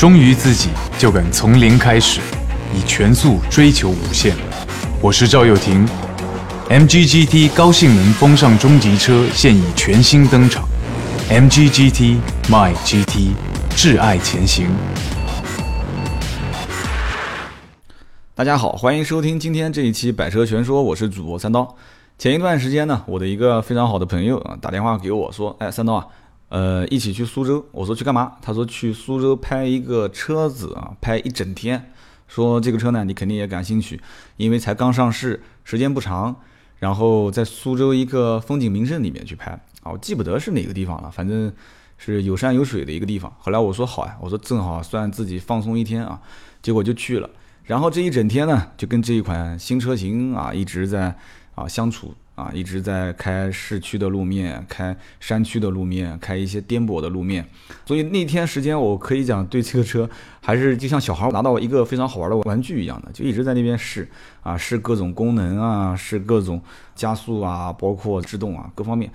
忠于自己，就敢从零开始，以全速追求无限。我是赵又廷，MGGT 高性能风尚中级车现已全新登场，MGGT My GT，挚爱前行。大家好，欢迎收听今天这一期《百车全说》，我是主播三刀。前一段时间呢，我的一个非常好的朋友啊打电话给我说：“哎，三刀啊。”呃，一起去苏州，我说去干嘛？他说去苏州拍一个车子啊，拍一整天。说这个车呢，你肯定也感兴趣，因为才刚上市，时间不长。然后在苏州一个风景名胜里面去拍啊，我记不得是哪个地方了，反正是有山有水的一个地方。后来我说好呀，我说正好算自己放松一天啊，结果就去了。然后这一整天呢，就跟这一款新车型啊一直在啊相处。啊，一直在开市区的路面，开山区的路面，开一些颠簸的路面，所以那天时间我可以讲对这个车还是就像小孩拿到一个非常好玩的玩具一样的，就一直在那边试啊，试各种功能啊，试各种加速啊，包括制动啊各方面。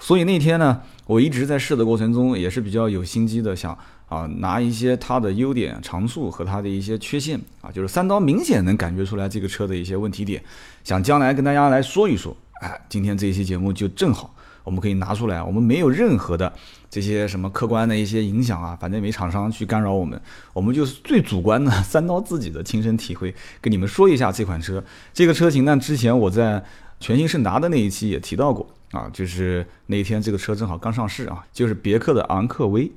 所以那天呢，我一直在试的过程中也是比较有心机的，想啊拿一些它的优点长处和它的一些缺陷啊，就是三刀明显能感觉出来这个车的一些问题点，想将来跟大家来说一说。哎，今天这一期节目就正好，我们可以拿出来。我们没有任何的这些什么客观的一些影响啊，反正没厂商去干扰我们，我们就是最主观的三刀自己的亲身体会，跟你们说一下这款车。这个车型呢，之前我在全新胜达的那一期也提到过啊，就是那天这个车正好刚上市啊，就是别克的昂科威。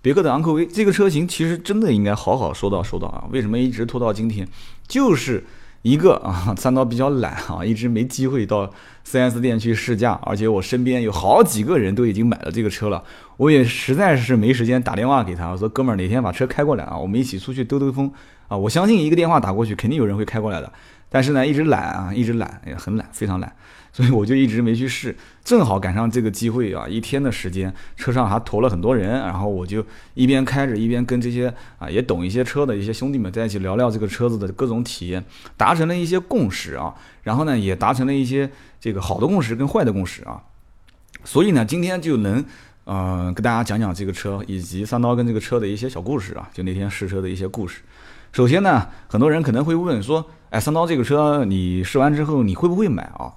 别克的昂科威这个车型其实真的应该好好说道说道啊，为什么一直拖到今天？就是一个啊，三刀比较懒啊，一直没机会到。4S 店去试驾，而且我身边有好几个人都已经买了这个车了，我也实在是没时间打电话给他。我说哥们儿，哪天把车开过来啊，我们一起出去兜兜风啊！我相信一个电话打过去，肯定有人会开过来的。但是呢，一直懒啊，一直懒，也很懒，非常懒。所以我就一直没去试，正好赶上这个机会啊！一天的时间，车上还驮了很多人，然后我就一边开着，一边跟这些啊也懂一些车的一些兄弟们在一起聊聊这个车子的各种体验，达成了一些共识啊。然后呢，也达成了一些这个好的共识跟坏的共识啊。所以呢，今天就能嗯跟大家讲讲这个车以及三刀跟这个车的一些小故事啊，就那天试车的一些故事。首先呢，很多人可能会问说，哎，三刀这个车你试完之后你会不会买啊？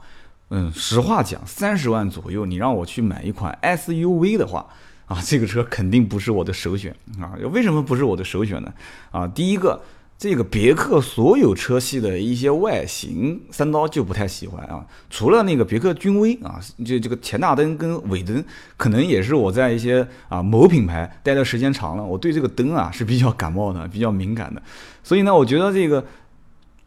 嗯，实话讲，三十万左右，你让我去买一款 SUV 的话，啊，这个车肯定不是我的首选啊。为什么不是我的首选呢？啊，第一个，这个别克所有车系的一些外形，三刀就不太喜欢啊。除了那个别克君威啊，就这个前大灯跟尾灯，可能也是我在一些啊某品牌待的时间长了，我对这个灯啊是比较感冒的，比较敏感的。所以呢，我觉得这个。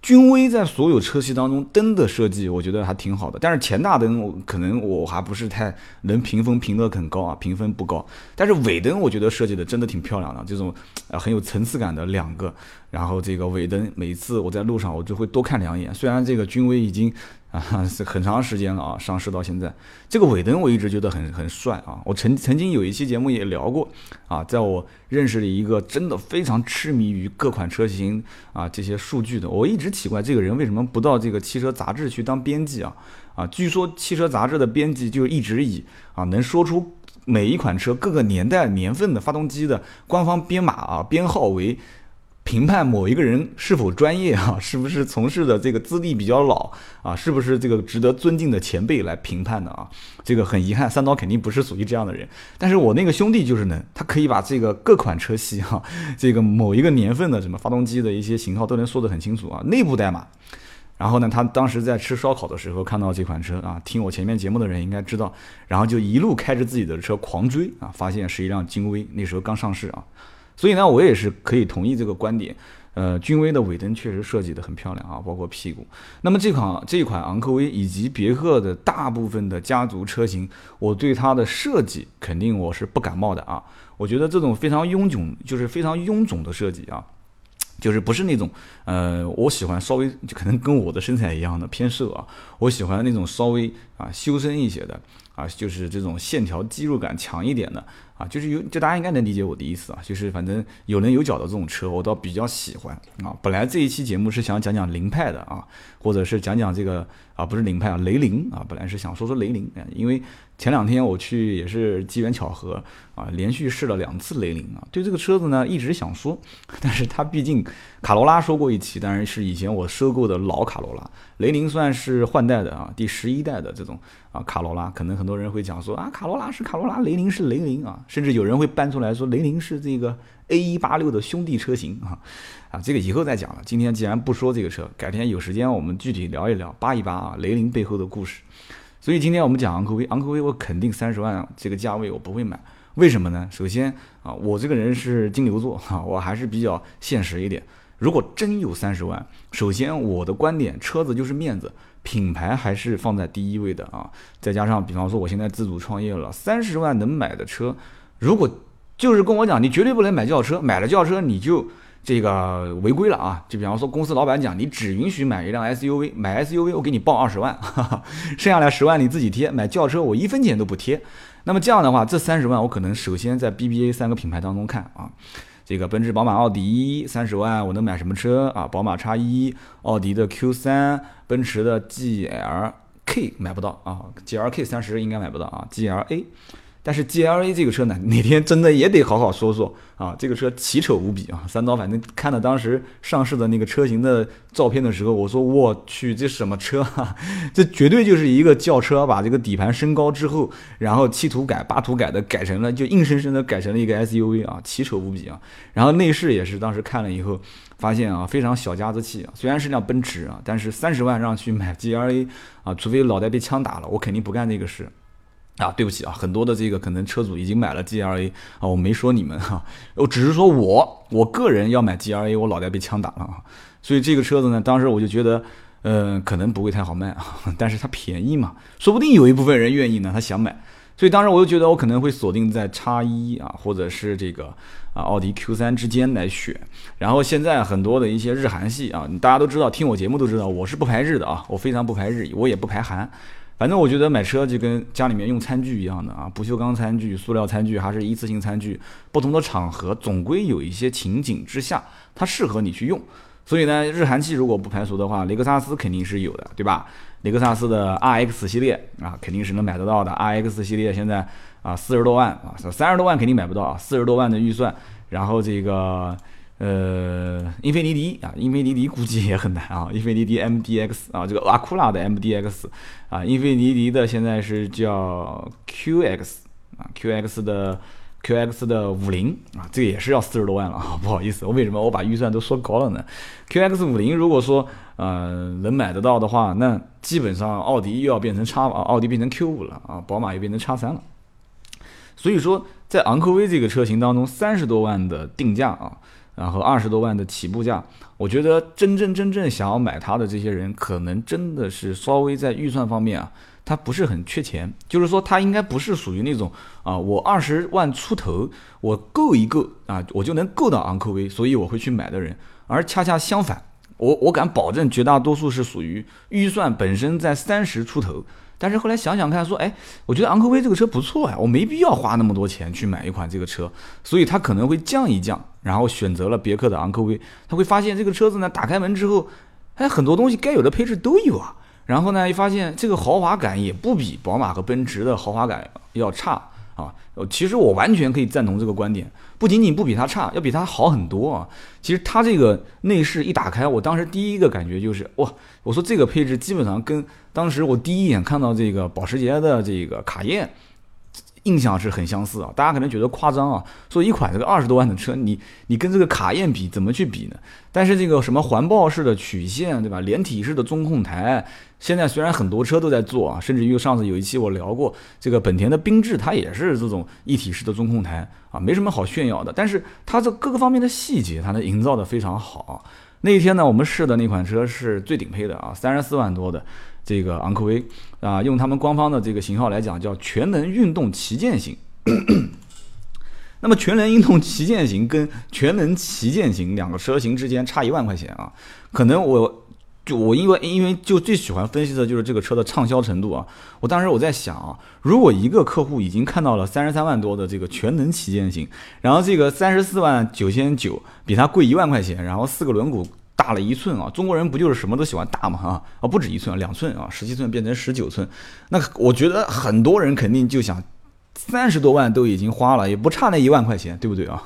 君威在所有车系当中灯的设计，我觉得还挺好的。但是前大灯可能我还不是太能评分评得很高啊，评分不高。但是尾灯我觉得设计的真的挺漂亮的，这种呃很有层次感的两个。然后这个尾灯，每次我在路上我就会多看两眼。虽然这个君威已经啊 是很长时间了啊，上市到现在，这个尾灯我一直觉得很很帅啊。我曾曾经有一期节目也聊过啊，在我认识了一个真的非常痴迷于各款车型啊这些数据的，我一直奇怪这个人为什么不到这个汽车杂志去当编辑啊啊？据说汽车杂志的编辑就一直以啊能说出每一款车各个年代年份的发动机的官方编码啊编号为。评判某一个人是否专业啊，是不是从事的这个资历比较老啊，是不是这个值得尊敬的前辈来评判的啊？这个很遗憾，三刀肯定不是属于这样的人。但是我那个兄弟就是能，他可以把这个各款车系哈，这个某一个年份的什么发动机的一些型号都能说得很清楚啊，内部代码。然后呢，他当时在吃烧烤的时候看到这款车啊，听我前面节目的人应该知道，然后就一路开着自己的车狂追啊，发现是一辆金威，那时候刚上市啊。所以呢，我也是可以同意这个观点。呃，君威的尾灯确实设计的很漂亮啊，包括屁股。那么这款这款昂科威以及别克的大部分的家族车型，我对它的设计肯定我是不感冒的啊。我觉得这种非常臃肿，就是非常臃肿的设计啊，就是不是那种呃，我喜欢稍微就可能跟我的身材一样的偏瘦啊，我喜欢那种稍微啊修身一些的。啊，就是这种线条肌肉感强一点的啊，就是有，就大家应该能理解我的意思啊，就是反正有棱有角的这种车，我倒比较喜欢啊。本来这一期节目是想讲讲凌派的啊，或者是讲讲这个啊，不是凌派啊，雷凌啊，本来是想说说雷凌啊，因为前两天我去也是机缘巧合啊，连续试了两次雷凌啊，对这个车子呢一直想说，但是它毕竟卡罗拉说过一期，当然是以前我收购的老卡罗拉，雷凌算是换代的啊，第十一代的这种。啊，卡罗拉可能很多人会讲说啊，卡罗拉是卡罗拉，雷凌是雷凌啊，甚至有人会搬出来说雷凌是这个 A 一八六的兄弟车型啊，啊，这个以后再讲了。今天既然不说这个车，改天有时间我们具体聊一聊，扒一扒啊雷凌背后的故事。所以今天我们讲昂科威，昂科威我肯定三十万这个价位我不会买，为什么呢？首先啊，我这个人是金牛座哈，我还是比较现实一点。如果真有三十万，首先我的观点，车子就是面子。品牌还是放在第一位的啊，再加上比方说我现在自主创业了，三十万能买的车，如果就是跟我讲，你绝对不能买轿车，买了轿车你就这个违规了啊。就比方说公司老板讲，你只允许买一辆 SUV，买 SUV 我给你报二十万，哈哈，剩下来十万你自己贴。买轿车我一分钱都不贴。那么这样的话，这三十万我可能首先在 BBA 三个品牌当中看啊。这个奔驰、宝马、奥迪，三十万我能买什么车啊？宝马叉一，奥迪的 Q 三，奔驰的 GLK 买不到啊，GLK 三十应该买不到啊，GLA。但是 G L A 这个车呢，哪天真的也得好好说说啊！这个车奇丑无比啊！三刀反正看了当时上市的那个车型的照片的时候，我说我去，这什么车啊？这绝对就是一个轿车，把这个底盘升高之后，然后七图改八图改的，改成了就硬生生的改成了一个 S U V 啊，奇丑无比啊！然后内饰也是当时看了以后发现啊，非常小家子气啊。虽然是辆奔驰啊，但是三十万让去买 G L A 啊，除非脑袋被枪打了，我肯定不干这个事。啊，对不起啊，很多的这个可能车主已经买了 G R A 啊，我没说你们哈，我只是说我我个人要买 G R A，我脑袋被枪打了啊，所以这个车子呢，当时我就觉得，呃，可能不会太好卖啊，但是它便宜嘛，说不定有一部分人愿意呢，他想买，所以当时我就觉得我可能会锁定在叉一啊，或者是这个啊奥迪 Q 三之间来选，然后现在很多的一些日韩系啊，大家都知道，听我节目都知道，我是不排日的啊，我非常不排日，我也不排韩。反正我觉得买车就跟家里面用餐具一样的啊，不锈钢餐具、塑料餐具还是一次性餐具，不同的场合总归有一些情景之下，它适合你去用。所以呢，日韩系如果不排除的话，雷克萨斯肯定是有的，对吧？雷克萨斯的 RX 系列啊，肯定是能买得到的。RX 系列现在啊四十多万啊，三十多万肯定买不到啊，四十多万的预算，然后这个。呃，英菲尼迪啊，英菲尼迪估计也很难啊。英菲尼迪 MDX 啊，这个阿库拉的 MDX 啊，英菲尼迪的现在是叫 QX 啊，QX 的 QX 的五零啊，这个也是要四十多万了 啊。不好意思，我为什么我把预算都说高了呢？QX 五零如果说呃能买得到的话，那基本上奥迪又要变成叉啊，奥迪变成 Q 五了啊，宝马又变成叉三了。所以说，在昂科威这个车型当中，三十多万的定价啊。然后二十多万的起步价，我觉得真正真正想要买它的这些人，可能真的是稍微在预算方面啊，他不是很缺钱。就是说，他应该不是属于那种啊，我二十万出头，我够一够啊，我就能够到昂科威，所以我会去买的人。而恰恰相反，我我敢保证，绝大多数是属于预算本身在三十出头。但是后来想想看，说，哎，我觉得昂科威这个车不错呀，我没必要花那么多钱去买一款这个车，所以他可能会降一降，然后选择了别克的昂科威。他会发现这个车子呢，打开门之后，哎，很多东西该有的配置都有啊。然后呢，一发现这个豪华感也不比宝马和奔驰的豪华感要差。啊，其实我完全可以赞同这个观点，不仅仅不比它差，要比它好很多啊。其实它这个内饰一打开，我当时第一个感觉就是哇，我说这个配置基本上跟当时我第一眼看到这个保时捷的这个卡宴。印象是很相似啊，大家可能觉得夸张啊，说一款这个二十多万的车，你你跟这个卡宴比，怎么去比呢？但是这个什么环抱式的曲线，对吧？连体式的中控台，现在虽然很多车都在做啊，甚至于上次有一期我聊过，这个本田的缤智它也是这种一体式的中控台啊，没什么好炫耀的，但是它这各个方面的细节，它能营造的非常好。那一天呢，我们试的那款车是最顶配的啊，三十四万多的。这个昂科威啊，用他们官方的这个型号来讲，叫全能运动旗舰型。那么全能运动旗舰型跟全能旗舰型两个车型之间差一万块钱啊，可能我就我因为因为就最喜欢分析的就是这个车的畅销程度啊。我当时我在想啊，如果一个客户已经看到了三十三万多的这个全能旗舰型，然后这个三十四万九千九比它贵一万块钱，然后四个轮毂大了一寸啊，中国人不就是什么都喜欢大嘛啊啊不止一寸，两寸啊，十七寸变成十九寸，那我觉得很多人肯定就想三十多万都已经花了，也不差那一万块钱，对不对啊？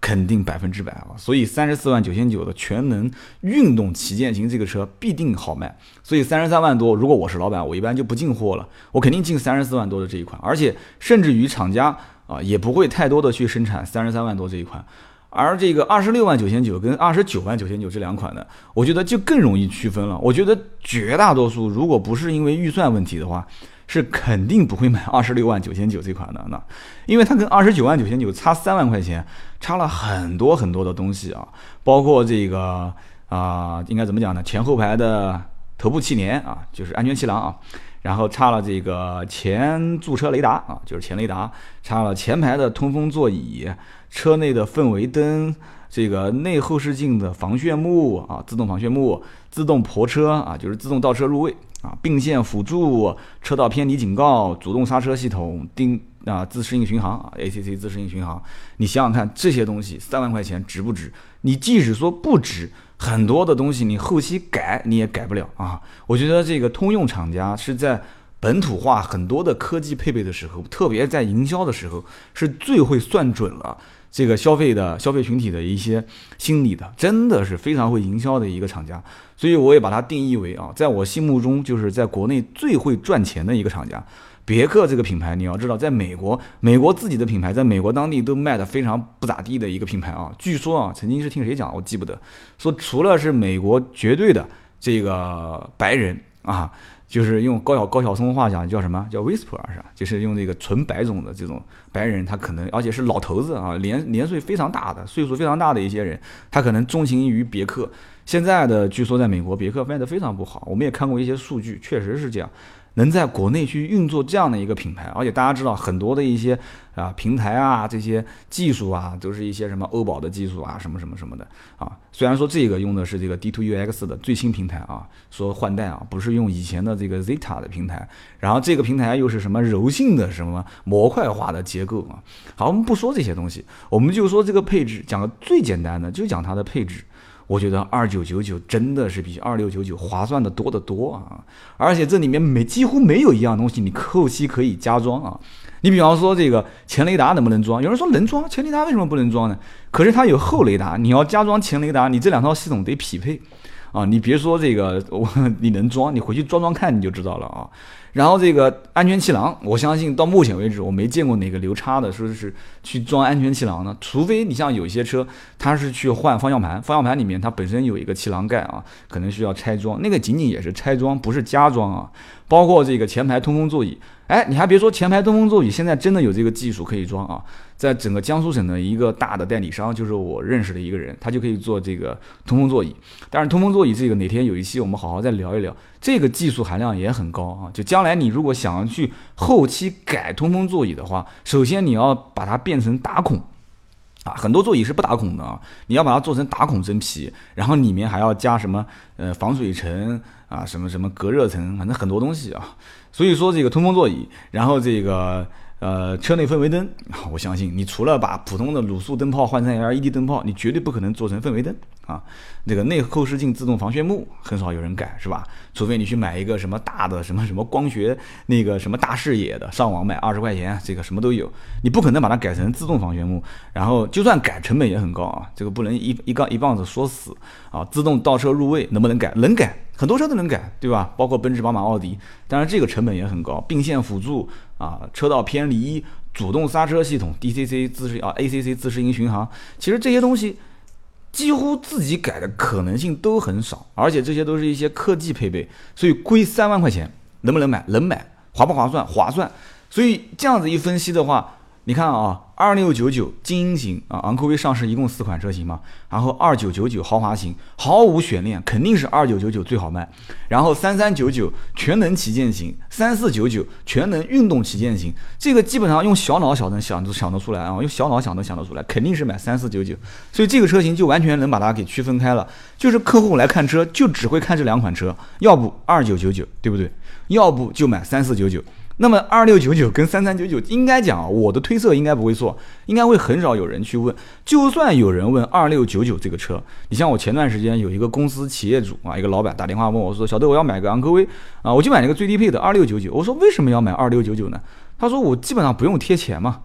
肯定百分之百啊！所以三十四万九千九的全能运动旗舰型这个车必定好卖。所以三十三万多，如果我是老板，我一般就不进货了，我肯定进三十四万多的这一款。而且甚至于厂家啊也不会太多的去生产三十三万多这一款。而这个二十六万九千九跟二十九万九千九这两款呢，我觉得就更容易区分了。我觉得绝大多数如果不是因为预算问题的话。是肯定不会买 二十六万九千九这款的，那因为它跟二十九万九千九差三万块钱，差了很多很多的东西啊，包括这个啊，应该怎么讲呢？前后排的头部气帘啊，就是安全气囊啊，然后差了这个前驻车雷达啊，就是前雷达，差了前排的通风座椅，车内的氛围灯，这个内后视镜的防眩目啊，自动防眩目，自动泊车啊，就是自动倒车入位。啊，并线辅助、车道偏离警告、主动刹车系统、定啊自适应巡航啊 ACC 自适应巡航，你想想看，这些东西三万块钱值不值？你即使说不值，很多的东西你后期改你也改不了啊。我觉得这个通用厂家是在本土化很多的科技配备的时候，特别在营销的时候，是最会算准了。这个消费的消费群体的一些心理的，真的是非常会营销的一个厂家，所以我也把它定义为啊，在我心目中就是在国内最会赚钱的一个厂家。别克这个品牌，你要知道，在美国，美国自己的品牌在美国当地都卖的非常不咋地的一个品牌啊。据说啊，曾经是听谁讲，我记不得，说除了是美国绝对的这个白人啊。就是用高晓高晓松话讲叫什么叫 whisper 是吧？就是用这个纯白种的这种白人，他可能而且是老头子啊，年年岁非常大的，岁数非常大的一些人，他可能钟情于别克。现在的据说在美国别克卖的非常不好，我们也看过一些数据，确实是这样。能在国内去运作这样的一个品牌，而且大家知道很多的一些啊平台啊这些技术啊，都是一些什么欧宝的技术啊，什么什么什么的啊。虽然说这个用的是这个 D2UX 的最新平台啊，说换代啊，不是用以前的这个 Zeta 的平台，然后这个平台又是什么柔性的什么模块化的结构啊。好，我们不说这些东西，我们就说这个配置，讲个最简单的，就讲它的配置。我觉得二九九九真的是比二六九九划算的多得多啊！而且这里面没几乎没有一样东西你后期可以加装啊。你比方说这个前雷达能不能装？有人说能装，前雷达为什么不能装呢？可是它有后雷达，你要加装前雷达，你这两套系统得匹配啊！你别说这个我你能装，你回去装装看你就知道了啊。然后这个安全气囊，我相信到目前为止我没见过哪个留差的说是去装安全气囊呢，除非你像有些车，它是去换方向盘，方向盘里面它本身有一个气囊盖啊，可能需要拆装，那个仅仅也是拆装，不是加装啊。包括这个前排通风座椅，哎，你还别说，前排通风座椅现在真的有这个技术可以装啊。在整个江苏省的一个大的代理商，就是我认识的一个人，他就可以做这个通风座椅。但是通风座椅这个哪天有一期我们好好再聊一聊，这个技术含量也很高啊。就将来你如果想要去后期改通风座椅的话，首先你要把它变成打孔啊，很多座椅是不打孔的啊，你要把它做成打孔真皮，然后里面还要加什么呃防水层啊，什么什么隔热层，反正很多东西啊。所以说这个通风座椅，然后这个。呃，车内氛围灯，我相信你除了把普通的卤素灯泡换成 LED 灯泡，你绝对不可能做成氛围灯啊。那个内后视镜自动防眩目，很少有人改，是吧？除非你去买一个什么大的什么什么光学那个什么大视野的，上网买二十块钱，这个什么都有，你不可能把它改成自动防眩目。然后就算改，成本也很高啊，这个不能一一杠一棒子说死啊。自动倒车入位能不能改？能改，很多车都能改，对吧？包括奔驰、宝马、奥迪，当然这个成本也很高。并线辅助。啊，车道偏离、主动刹车系统、DCC 自适啊 ACC 自适应巡航，其实这些东西几乎自己改的可能性都很少，而且这些都是一些科技配备，所以贵三万块钱能不能买？能买，划不划算？划算。所以这样子一分析的话，你看啊，二六九九精英型啊，昂科威上市一共四款车型嘛，然后二九九九豪华型毫无悬念，肯定是二九九九最好卖。然后三三九九全能旗舰型，三四九九全能运动旗舰型，这个基本上用小脑想能想都想得出来啊，用小脑想都想得出来，肯定是买三四九九。所以这个车型就完全能把它给区分开了，就是客户来看车就只会看这两款车，要不二九九九，对不对？要不就买三四九九。那么二六九九跟三三九九，应该讲，我的推测应该不会错，应该会很少有人去问。就算有人问二六九九这个车，你像我前段时间有一个公司企业主啊，一个老板打电话问我说：“小豆，我要买个昂科威啊，我就买那个最低配的二六九九。”我说：“为什么要买二六九九呢？”他说：“我基本上不用贴钱嘛。”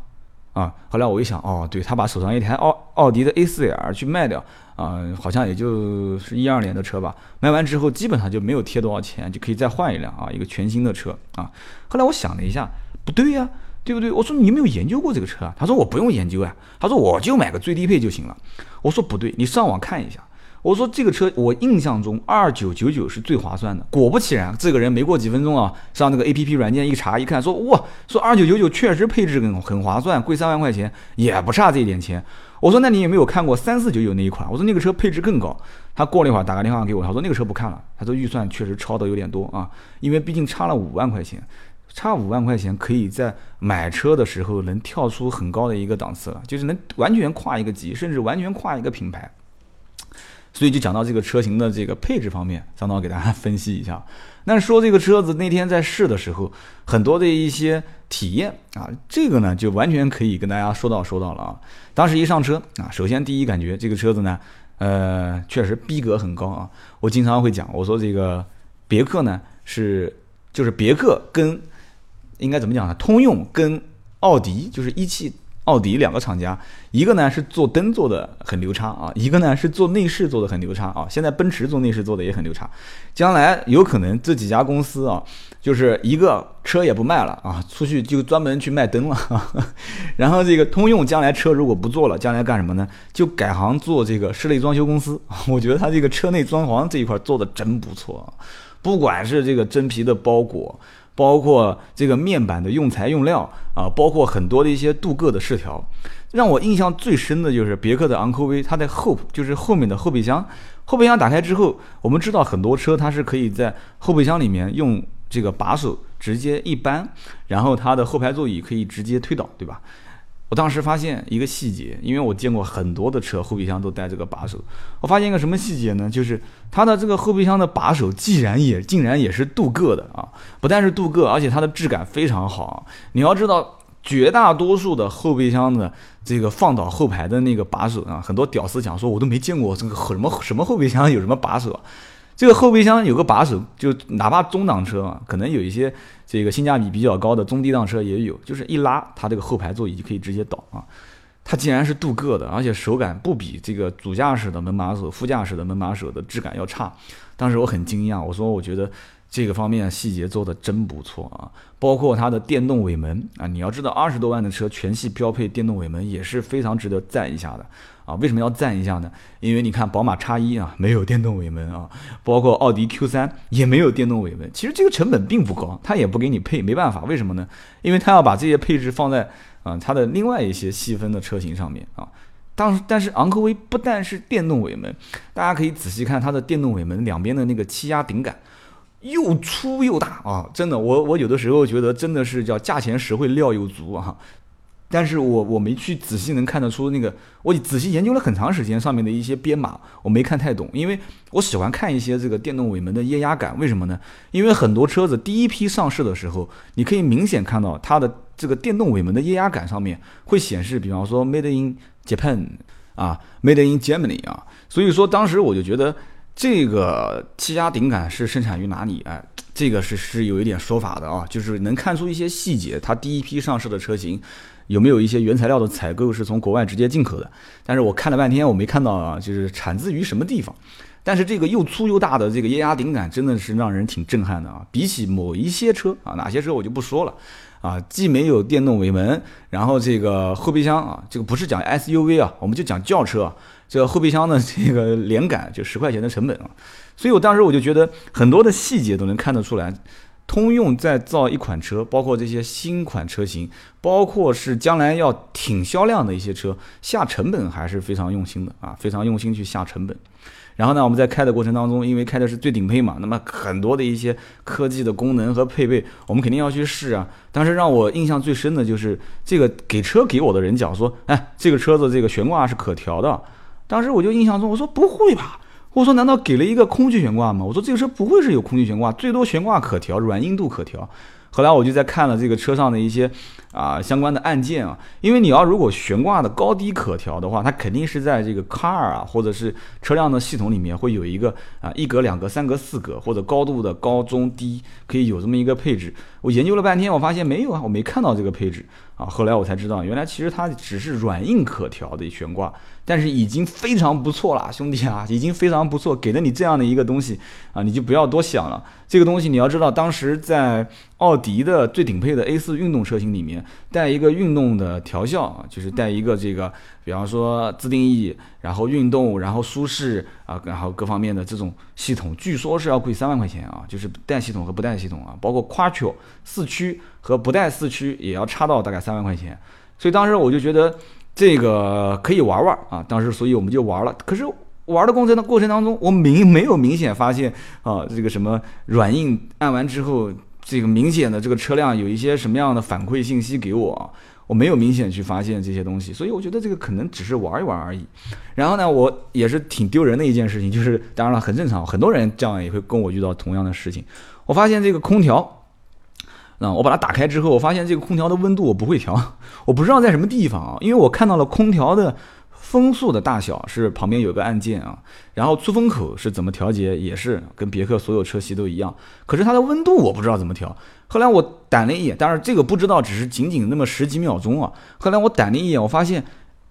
啊，后来我一想，哦，对他把手上一台奥奥迪的 A4L 去卖掉，啊，好像也就是一二年的车吧，卖完之后基本上就没有贴多少钱，就可以再换一辆啊，一个全新的车啊。后来我想了一下，不对呀，对不对？我说你有没有研究过这个车啊？他说我不用研究啊，他说我就买个最低配就行了。我说不对，你上网看一下。我说这个车，我印象中二九九九是最划算的。果不其然，这个人没过几分钟啊，上那个 A P P 软件一查，一看说哇，说二九九九确实配置很很划算，贵三万块钱也不差这一点钱。我说那你有没有看过三四九九那一款？我说那个车配置更高。他过了一会儿打个电话给我，他说那个车不看了，他说预算确实超的有点多啊，因为毕竟差了五万块钱，差五万块钱可以在买车的时候能跳出很高的一个档次了，就是能完全跨一个级，甚至完全跨一个品牌。所以就讲到这个车型的这个配置方面，张导给大家分析一下。那说这个车子那天在试的时候，很多的一些体验啊，这个呢就完全可以跟大家说到说到了啊。当时一上车啊，首先第一感觉这个车子呢，呃，确实逼格很高啊。我经常会讲，我说这个别克呢是就是别克跟应该怎么讲呢？通用跟奥迪就是一汽。奥迪两个厂家，一个呢是做灯做的很牛叉啊，一个呢是做内饰做的很牛叉啊。现在奔驰做内饰做的也很牛叉，将来有可能这几家公司啊，就是一个车也不卖了啊，出去就专门去卖灯了。然后这个通用将来车如果不做了，将来干什么呢？就改行做这个室内装修公司。我觉得他这个车内装潢这一块做的真不错，不管是这个真皮的包裹。包括这个面板的用材用料啊，包括很多的一些镀铬的饰条，让我印象最深的就是别克的昂科威，它的后就是后面的后备箱，后备箱打开之后，我们知道很多车它是可以在后备箱里面用这个把手直接一扳，然后它的后排座椅可以直接推倒，对吧？我当时发现一个细节，因为我见过很多的车后备箱都带这个把手。我发现一个什么细节呢？就是它的这个后备箱的把手，既然也竟然也是镀铬的啊！不但是镀铬，而且它的质感非常好。你要知道，绝大多数的后备箱的这个放倒后排的那个把手啊，很多屌丝讲说，我都没见过这个什么什么后备箱有什么把手。这个后备箱有个把手，就哪怕中档车啊，可能有一些这个性价比比较高的中低档车也有，就是一拉它这个后排座椅就可以直接倒啊。它竟然是镀铬的，而且手感不比这个主驾驶的门把手、副驾驶的门把手的质感要差。当时我很惊讶，我说我觉得这个方面细节做的真不错啊。包括它的电动尾门啊，你要知道二十多万的车全系标配电动尾门也是非常值得赞一下的。啊，为什么要赞一下呢？因为你看，宝马叉一啊没有电动尾门啊，包括奥迪 Q 三也没有电动尾门。其实这个成本并不高，它也不给你配，没办法，为什么呢？因为它要把这些配置放在啊它的另外一些细分的车型上面啊。当但是昂科威不但是电动尾门，大家可以仔细看它的电动尾门两边的那个气压顶杆，又粗又大啊！真的，我我有的时候觉得真的是叫价钱实惠，料又足啊。但是我我没去仔细能看得出那个，我仔细研究了很长时间上面的一些编码，我没看太懂，因为我喜欢看一些这个电动尾门的液压感，为什么呢？因为很多车子第一批上市的时候，你可以明显看到它的这个电动尾门的液压感上面会显示，比方说 Made in Japan 啊，Made in Germany 啊，所以说当时我就觉得这个气压顶杆是生产于哪里？哎，这个是是有一点说法的啊，就是能看出一些细节，它第一批上市的车型。有没有一些原材料的采购是从国外直接进口的？但是我看了半天，我没看到啊，就是产自于什么地方。但是这个又粗又大的这个液压顶杆真的是让人挺震撼的啊！比起某一些车啊，哪些车我就不说了啊，既没有电动尾门，然后这个后备箱啊，这个不是讲 SUV 啊，我们就讲轿车啊，这个后备箱的这个连杆就十块钱的成本啊，所以我当时我就觉得很多的细节都能看得出来。通用在造一款车，包括这些新款车型，包括是将来要挺销量的一些车，下成本还是非常用心的啊，非常用心去下成本。然后呢，我们在开的过程当中，因为开的是最顶配嘛，那么很多的一些科技的功能和配备，我们肯定要去试啊。当时让我印象最深的就是这个给车给我的人讲说，哎，这个车子这个悬挂是可调的。当时我就印象中，我说不会吧？我说难道给了一个空气悬挂吗？我说这个车不会是有空气悬挂，最多悬挂可调，软硬度可调。后来我就在看了这个车上的一些啊相关的按键啊，因为你要如果悬挂的高低可调的话，它肯定是在这个 car 啊或者是车辆的系统里面会有一个啊一格、两格、三格、四格或者高度的高中低可以有这么一个配置。我研究了半天，我发现没有啊，我没看到这个配置啊。后来我才知道，原来其实它只是软硬可调的悬挂。但是已经非常不错了，兄弟啊，已经非常不错，给了你这样的一个东西啊，你就不要多想了。这个东西你要知道，当时在奥迪的最顶配的 A 四运动车型里面，带一个运动的调校啊，就是带一个这个，比方说自定义，然后运动，然后舒适啊，然后各方面的这种系统，据说是要贵三万块钱啊，就是带系统和不带系统啊，包括 Quattro 四驱和不带四驱也要差到大概三万块钱。所以当时我就觉得。这个可以玩玩啊，当时所以我们就玩了。可是玩的过程的过程当中，我明没有明显发现啊，这个什么软硬按完之后，这个明显的这个车辆有一些什么样的反馈信息给我，我没有明显去发现这些东西，所以我觉得这个可能只是玩一玩而已。然后呢，我也是挺丢人的一件事情，就是当然了，很正常，很多人这样也会跟我遇到同样的事情。我发现这个空调。那我把它打开之后，我发现这个空调的温度我不会调，我不知道在什么地方啊，因为我看到了空调的风速的大小是旁边有个按键啊，然后出风口是怎么调节也是跟别克所有车系都一样，可是它的温度我不知道怎么调。后来我胆了一眼，当然这个不知道，只是仅仅那么十几秒钟啊。后来我胆了一眼，我发现。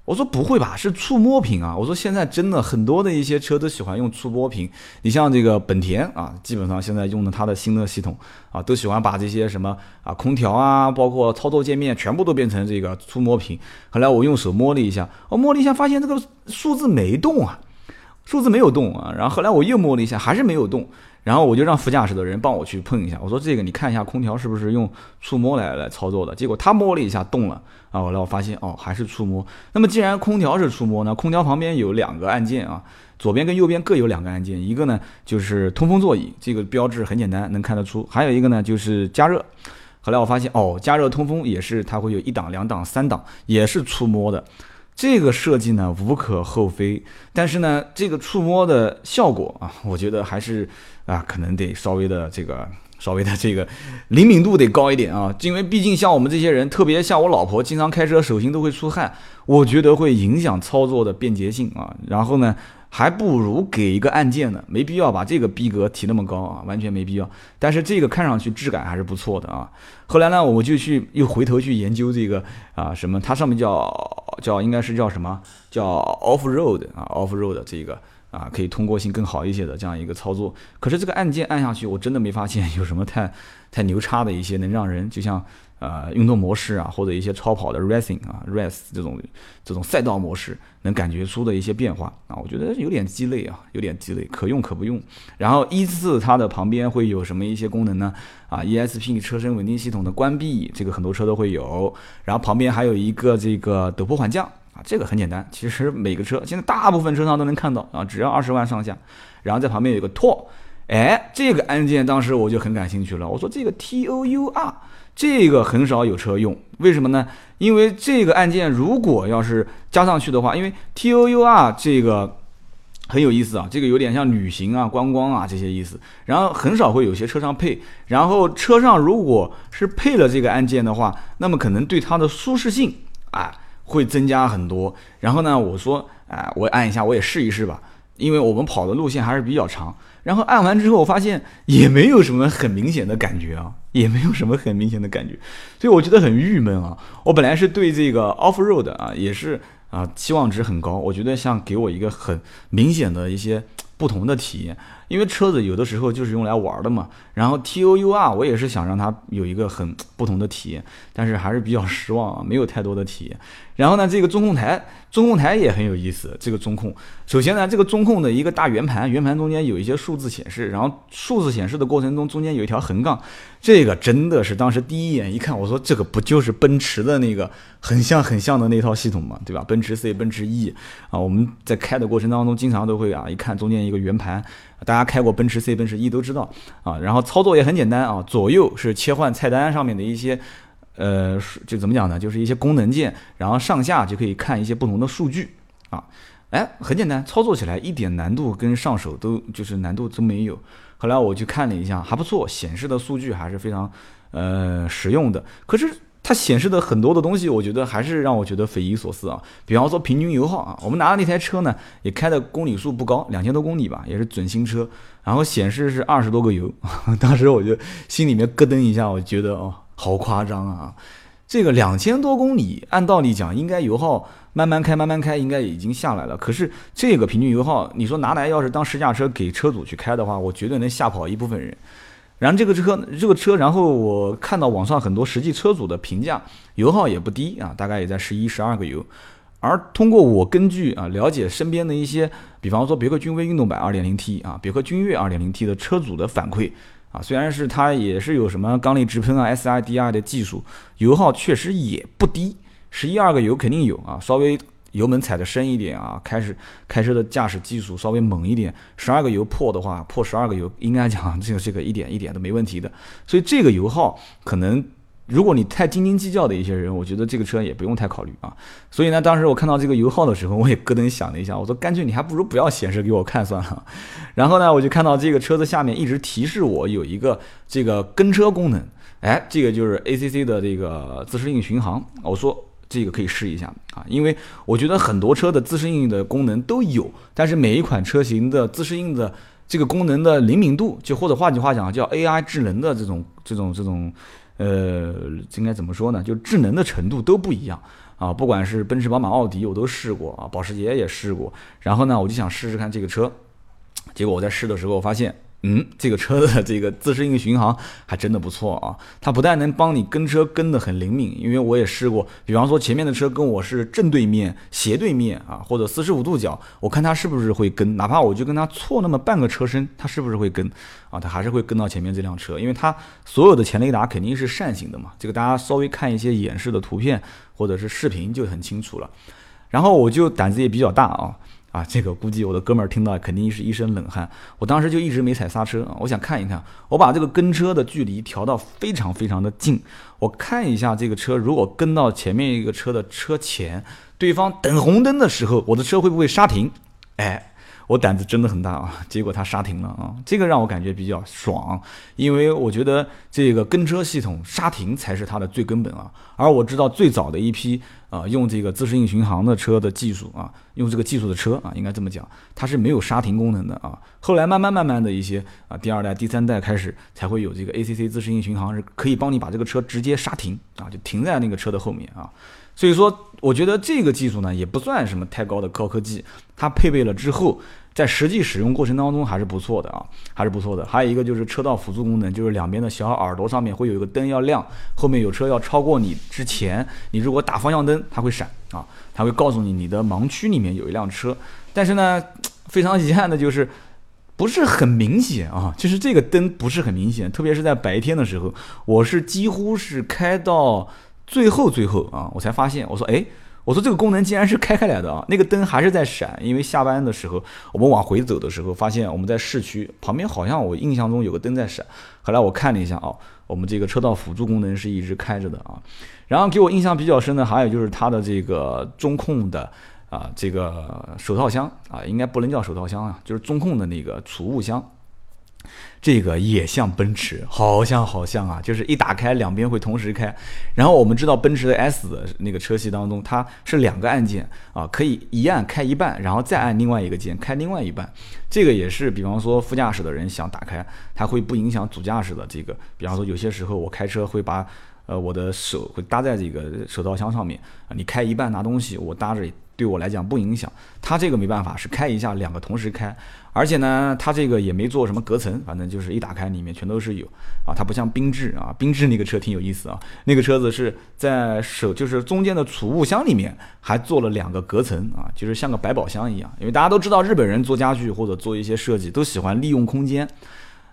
我说不会吧，是触摸屏啊！我说现在真的很多的一些车都喜欢用触摸屏，你像这个本田啊，基本上现在用的它的新的系统啊，都喜欢把这些什么啊空调啊，包括操作界面全部都变成这个触摸屏。后来我用手摸了一下，我摸了一下发现这个数字没动啊，数字没有动啊。然后后来我又摸了一下，还是没有动。然后我就让副驾驶的人帮我去碰一下，我说这个你看一下空调是不是用触摸来来操作的？结果他摸了一下动了啊，后来我发现哦还是触摸。那么既然空调是触摸呢，空调旁边有两个按键啊，左边跟右边各有两个按键，一个呢就是通风座椅，这个标志很简单能看得出，还有一个呢就是加热。后来我发现哦加热通风也是它会有一档两档三档，也是触摸的。这个设计呢无可厚非，但是呢，这个触摸的效果啊，我觉得还是啊，可能得稍微的这个稍微的这个灵敏度得高一点啊，因为毕竟像我们这些人，特别像我老婆，经常开车手心都会出汗，我觉得会影响操作的便捷性啊。然后呢。还不如给一个按键呢，没必要把这个逼格提那么高啊，完全没必要。但是这个看上去质感还是不错的啊。后来呢，我就去又回头去研究这个啊什么，它上面叫叫应该是叫什么叫 off road 啊 off road 这个啊可以通过性更好一些的这样一个操作。可是这个按键按下去，我真的没发现有什么太太牛叉的一些能让人就像。呃，运动模式啊，或者一些超跑的 racing 啊，race 这种这种赛道模式，能感觉出的一些变化啊，我觉得有点鸡肋啊，有点鸡肋，可用可不用。然后依次它的旁边会有什么一些功能呢？啊，ESP 车身稳定系统的关闭，这个很多车都会有。然后旁边还有一个这个陡坡缓降啊，这个很简单，其实每个车现在大部分车上都能看到啊，只要二十万上下。然后在旁边有个托哎，这个按键当时我就很感兴趣了，我说这个 T O U R。这个很少有车用，为什么呢？因为这个按键如果要是加上去的话，因为 T O U R 这个很有意思啊，这个有点像旅行啊、观光啊这些意思。然后很少会有些车上配，然后车上如果是配了这个按键的话，那么可能对它的舒适性啊会增加很多。然后呢，我说，哎，我按一下，我也试一试吧，因为我们跑的路线还是比较长。然后按完之后，我发现也没有什么很明显的感觉啊，也没有什么很明显的感觉，所以我觉得很郁闷啊。我本来是对这个 off road 啊，也是啊期望值很高，我觉得像给我一个很明显的一些不同的体验，因为车子有的时候就是用来玩的嘛。然后 T O U R 我也是想让它有一个很不同的体验，但是还是比较失望啊，没有太多的体验。然后呢，这个中控台，中控台也很有意思。这个中控，首先呢，这个中控的一个大圆盘，圆盘中间有一些数字显示，然后数字显示的过程中，中间有一条横杠。这个真的是当时第一眼一看，我说这个不就是奔驰的那个很像很像的那套系统嘛，对吧？奔驰 C、奔驰 E 啊，我们在开的过程当中，经常都会啊，一看中间一个圆盘，大家开过奔驰 C、奔驰 E 都知道啊。然后操作也很简单啊，左右是切换菜单上面的一些。呃，就怎么讲呢？就是一些功能键，然后上下就可以看一些不同的数据啊。哎，很简单，操作起来一点难度跟上手都就是难度都没有。后来我去看了一下，还不错，显示的数据还是非常呃实用的。可是它显示的很多的东西，我觉得还是让我觉得匪夷所思啊。比方说平均油耗啊，我们拿的那台车呢，也开的公里数不高，两千多公里吧，也是准新车，然后显示是二十多个油。当时我就心里面咯噔一下，我觉得哦。好夸张啊！这个两千多公里，按道理讲应该油耗慢慢开，慢慢开，应该已经下来了。可是这个平均油耗，你说拿来要是当试驾车给车主去开的话，我绝对能吓跑一部分人。然后这个车，这个车，然后我看到网上很多实际车主的评价，油耗也不低啊，大概也在十一、十二个油。而通过我根据啊了解身边的一些，比方说别克君威运动版 2.0T 啊，别克君越 2.0T 的车主的反馈。啊，虽然是它也是有什么缸内直喷啊、SIDR 的技术，油耗确实也不低，十一二个油肯定有啊，稍微油门踩的深一点啊，开始开车的驾驶技术稍微猛一点，十二个油破的话，破十二个油应该讲 这个这个一点一点都没问题的，所以这个油耗可能。如果你太斤斤计较的一些人，我觉得这个车也不用太考虑啊。所以呢，当时我看到这个油耗的时候，我也咯噔想了一下，我说干脆你还不如不要显示给我看算了。然后呢，我就看到这个车子下面一直提示我有一个这个跟车功能，哎，这个就是 ACC 的这个自适应巡航。我说这个可以试一下啊，因为我觉得很多车的自适应的功能都有，但是每一款车型的自适应的这个功能的灵敏度，就或者换句话讲叫 AI 智能的这种这种这种。呃，应该怎么说呢？就智能的程度都不一样啊，不管是奔驰、宝马、奥迪，我都试过啊，保时捷也试过。然后呢，我就想试试看这个车，结果我在试的时候发现。嗯，这个车的这个自适应巡航还真的不错啊！它不但能帮你跟车跟得很灵敏，因为我也试过，比方说前面的车跟我是正对面、斜对面啊，或者四十五度角，我看它是不是会跟，哪怕我就跟它错那么半个车身，它是不是会跟啊？它还是会跟到前面这辆车，因为它所有的前雷达肯定是扇形的嘛。这个大家稍微看一些演示的图片或者是视频就很清楚了。然后我就胆子也比较大啊。啊，这个估计我的哥们儿听到肯定是一身冷汗。我当时就一直没踩刹车啊，我想看一看，我把这个跟车的距离调到非常非常的近，我看一下这个车如果跟到前面一个车的车前，对方等红灯的时候，我的车会不会刹停？哎。我胆子真的很大啊，结果它刹停了啊，这个让我感觉比较爽，因为我觉得这个跟车系统刹停才是它的最根本啊。而我知道最早的一批啊用这个自适应巡航的车的技术啊，用这个技术的车啊，应该这么讲，它是没有刹停功能的啊。后来慢慢慢慢的一些啊，第二代、第三代开始才会有这个 ACC 自适应巡航，是可以帮你把这个车直接刹停啊，就停在那个车的后面啊。所以说，我觉得这个技术呢，也不算什么太高的高科技。它配备了之后，在实际使用过程当中还是不错的啊，还是不错的。还有一个就是车道辅助功能，就是两边的小耳朵上面会有一个灯要亮，后面有车要超过你之前，你如果打方向灯，它会闪啊，它会告诉你你的盲区里面有一辆车。但是呢，非常遗憾的就是不是很明显啊，就是这个灯不是很明显，特别是在白天的时候，我是几乎是开到。最后最后啊，我才发现，我说哎，我说这个功能竟然是开开来的啊，那个灯还是在闪，因为下班的时候我们往回走的时候，发现我们在市区旁边好像我印象中有个灯在闪，后来我看了一下哦，我们这个车道辅助功能是一直开着的啊，然后给我印象比较深的还有就是它的这个中控的啊这个手套箱啊，应该不能叫手套箱啊，就是中控的那个储物箱。这个也像奔驰，好像好像啊，就是一打开两边会同时开。然后我们知道奔驰的 S 的那个车系当中，它是两个按键啊，可以一按开一半，然后再按另外一个键开另外一半。这个也是，比方说副驾驶的人想打开，它会不影响主驾驶的这个。比方说有些时候我开车会把呃我的手会搭在这个手套箱上面啊，你开一半拿东西，我搭着对我来讲不影响。它这个没办法，是开一下两个同时开，而且呢，它这个也没做什么隔层，反正就是一打开里面全都是有啊。它不像缤智啊，缤智那个车挺有意思啊，那个车子是在手就是中间的储物箱里面还做了两个隔层啊，就是像个百宝箱一样。因为大家都知道日本人做家具或者做一些设计都喜欢利用空间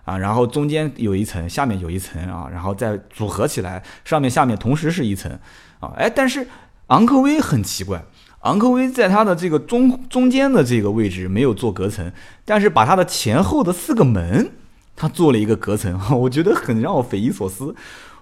啊，然后中间有一层，下面有一层啊，然后再组合起来，上面下面同时是一层啊。哎，但是昂科威很奇怪。昂科威在它的这个中中间的这个位置没有做隔层，但是把它的前后的四个门，它做了一个隔层，我觉得很让我匪夷所思。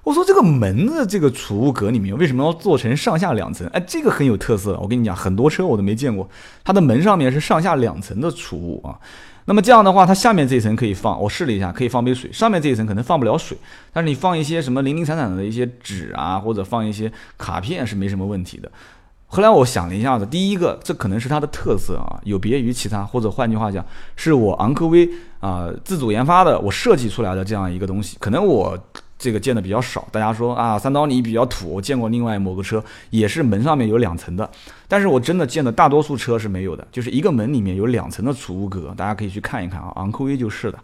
我说这个门的这个储物格里面为什么要做成上下两层？哎，这个很有特色。我跟你讲，很多车我都没见过，它的门上面是上下两层的储物啊。那么这样的话，它下面这一层可以放，我试了一下，可以放杯水。上面这一层可能放不了水，但是你放一些什么零零散散的一些纸啊，或者放一些卡片是没什么问题的。后来我想了一下子，第一个，这可能是它的特色啊，有别于其他，或者换句话讲，是我昂科威啊自主研发的，我设计出来的这样一个东西。可能我这个见的比较少，大家说啊，三刀你比较土，我见过另外某个车也是门上面有两层的，但是我真的见的大多数车是没有的，就是一个门里面有两层的储物格，大家可以去看一看啊，昂科威就是的。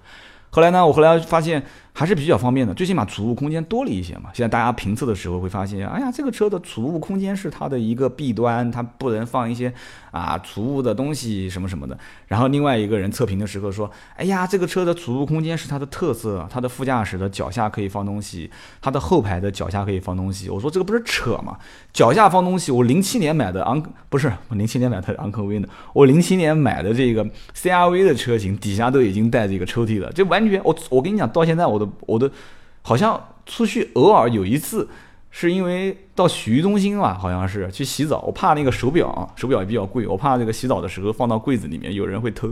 后来呢，我后来发现。还是比较方便的，最起码储物空间多了一些嘛。现在大家评测的时候会发现，哎呀，这个车的储物空间是它的一个弊端，它不能放一些啊储物的东西什么什么的。然后另外一个人测评的时候说，哎呀，这个车的储物空间是它的特色，它的副驾驶的脚下可以放东西，它的后排的脚下可以放东西。我说这个不是扯吗？脚下放东西，我零七年买的昂不是我零七年买的昂科威呢，我零七年买的这个 CRV 的车型底下都已经带这个抽屉了，这完全我我跟你讲，到现在我都。我的好像出去偶尔有一次，是因为到洗浴中心吧，好像是去洗澡。我怕那个手表，手表也比较贵，我怕这个洗澡的时候放到柜子里面有人会偷，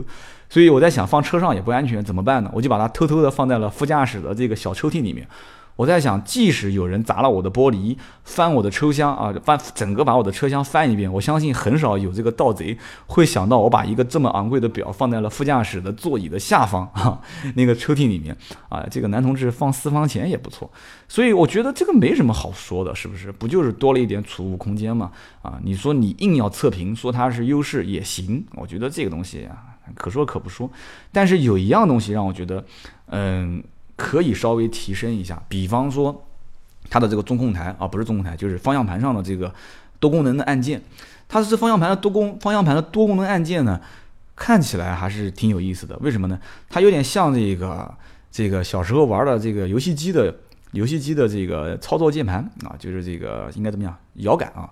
所以我在想放车上也不安全，怎么办呢？我就把它偷偷的放在了副驾驶的这个小抽屉里面。我在想，即使有人砸了我的玻璃，翻我的车厢啊，翻整个把我的车厢翻一遍，我相信很少有这个盗贼会想到我把一个这么昂贵的表放在了副驾驶的座椅的下方 啊，那个抽屉里面啊，这个男同志放私房钱也不错，所以我觉得这个没什么好说的，是不是？不就是多了一点储物空间吗？啊，你说你硬要测评说它是优势也行，我觉得这个东西啊，可说可不说。但是有一样东西让我觉得，嗯。可以稍微提升一下，比方说它的这个中控台啊，不是中控台，就是方向盘上的这个多功能的按键。它是方向盘的多功方向盘的多功能按键呢，看起来还是挺有意思的。为什么呢？它有点像这个这个小时候玩的这个游戏机的游戏机的这个操作键盘啊，就是这个应该怎么样摇杆啊。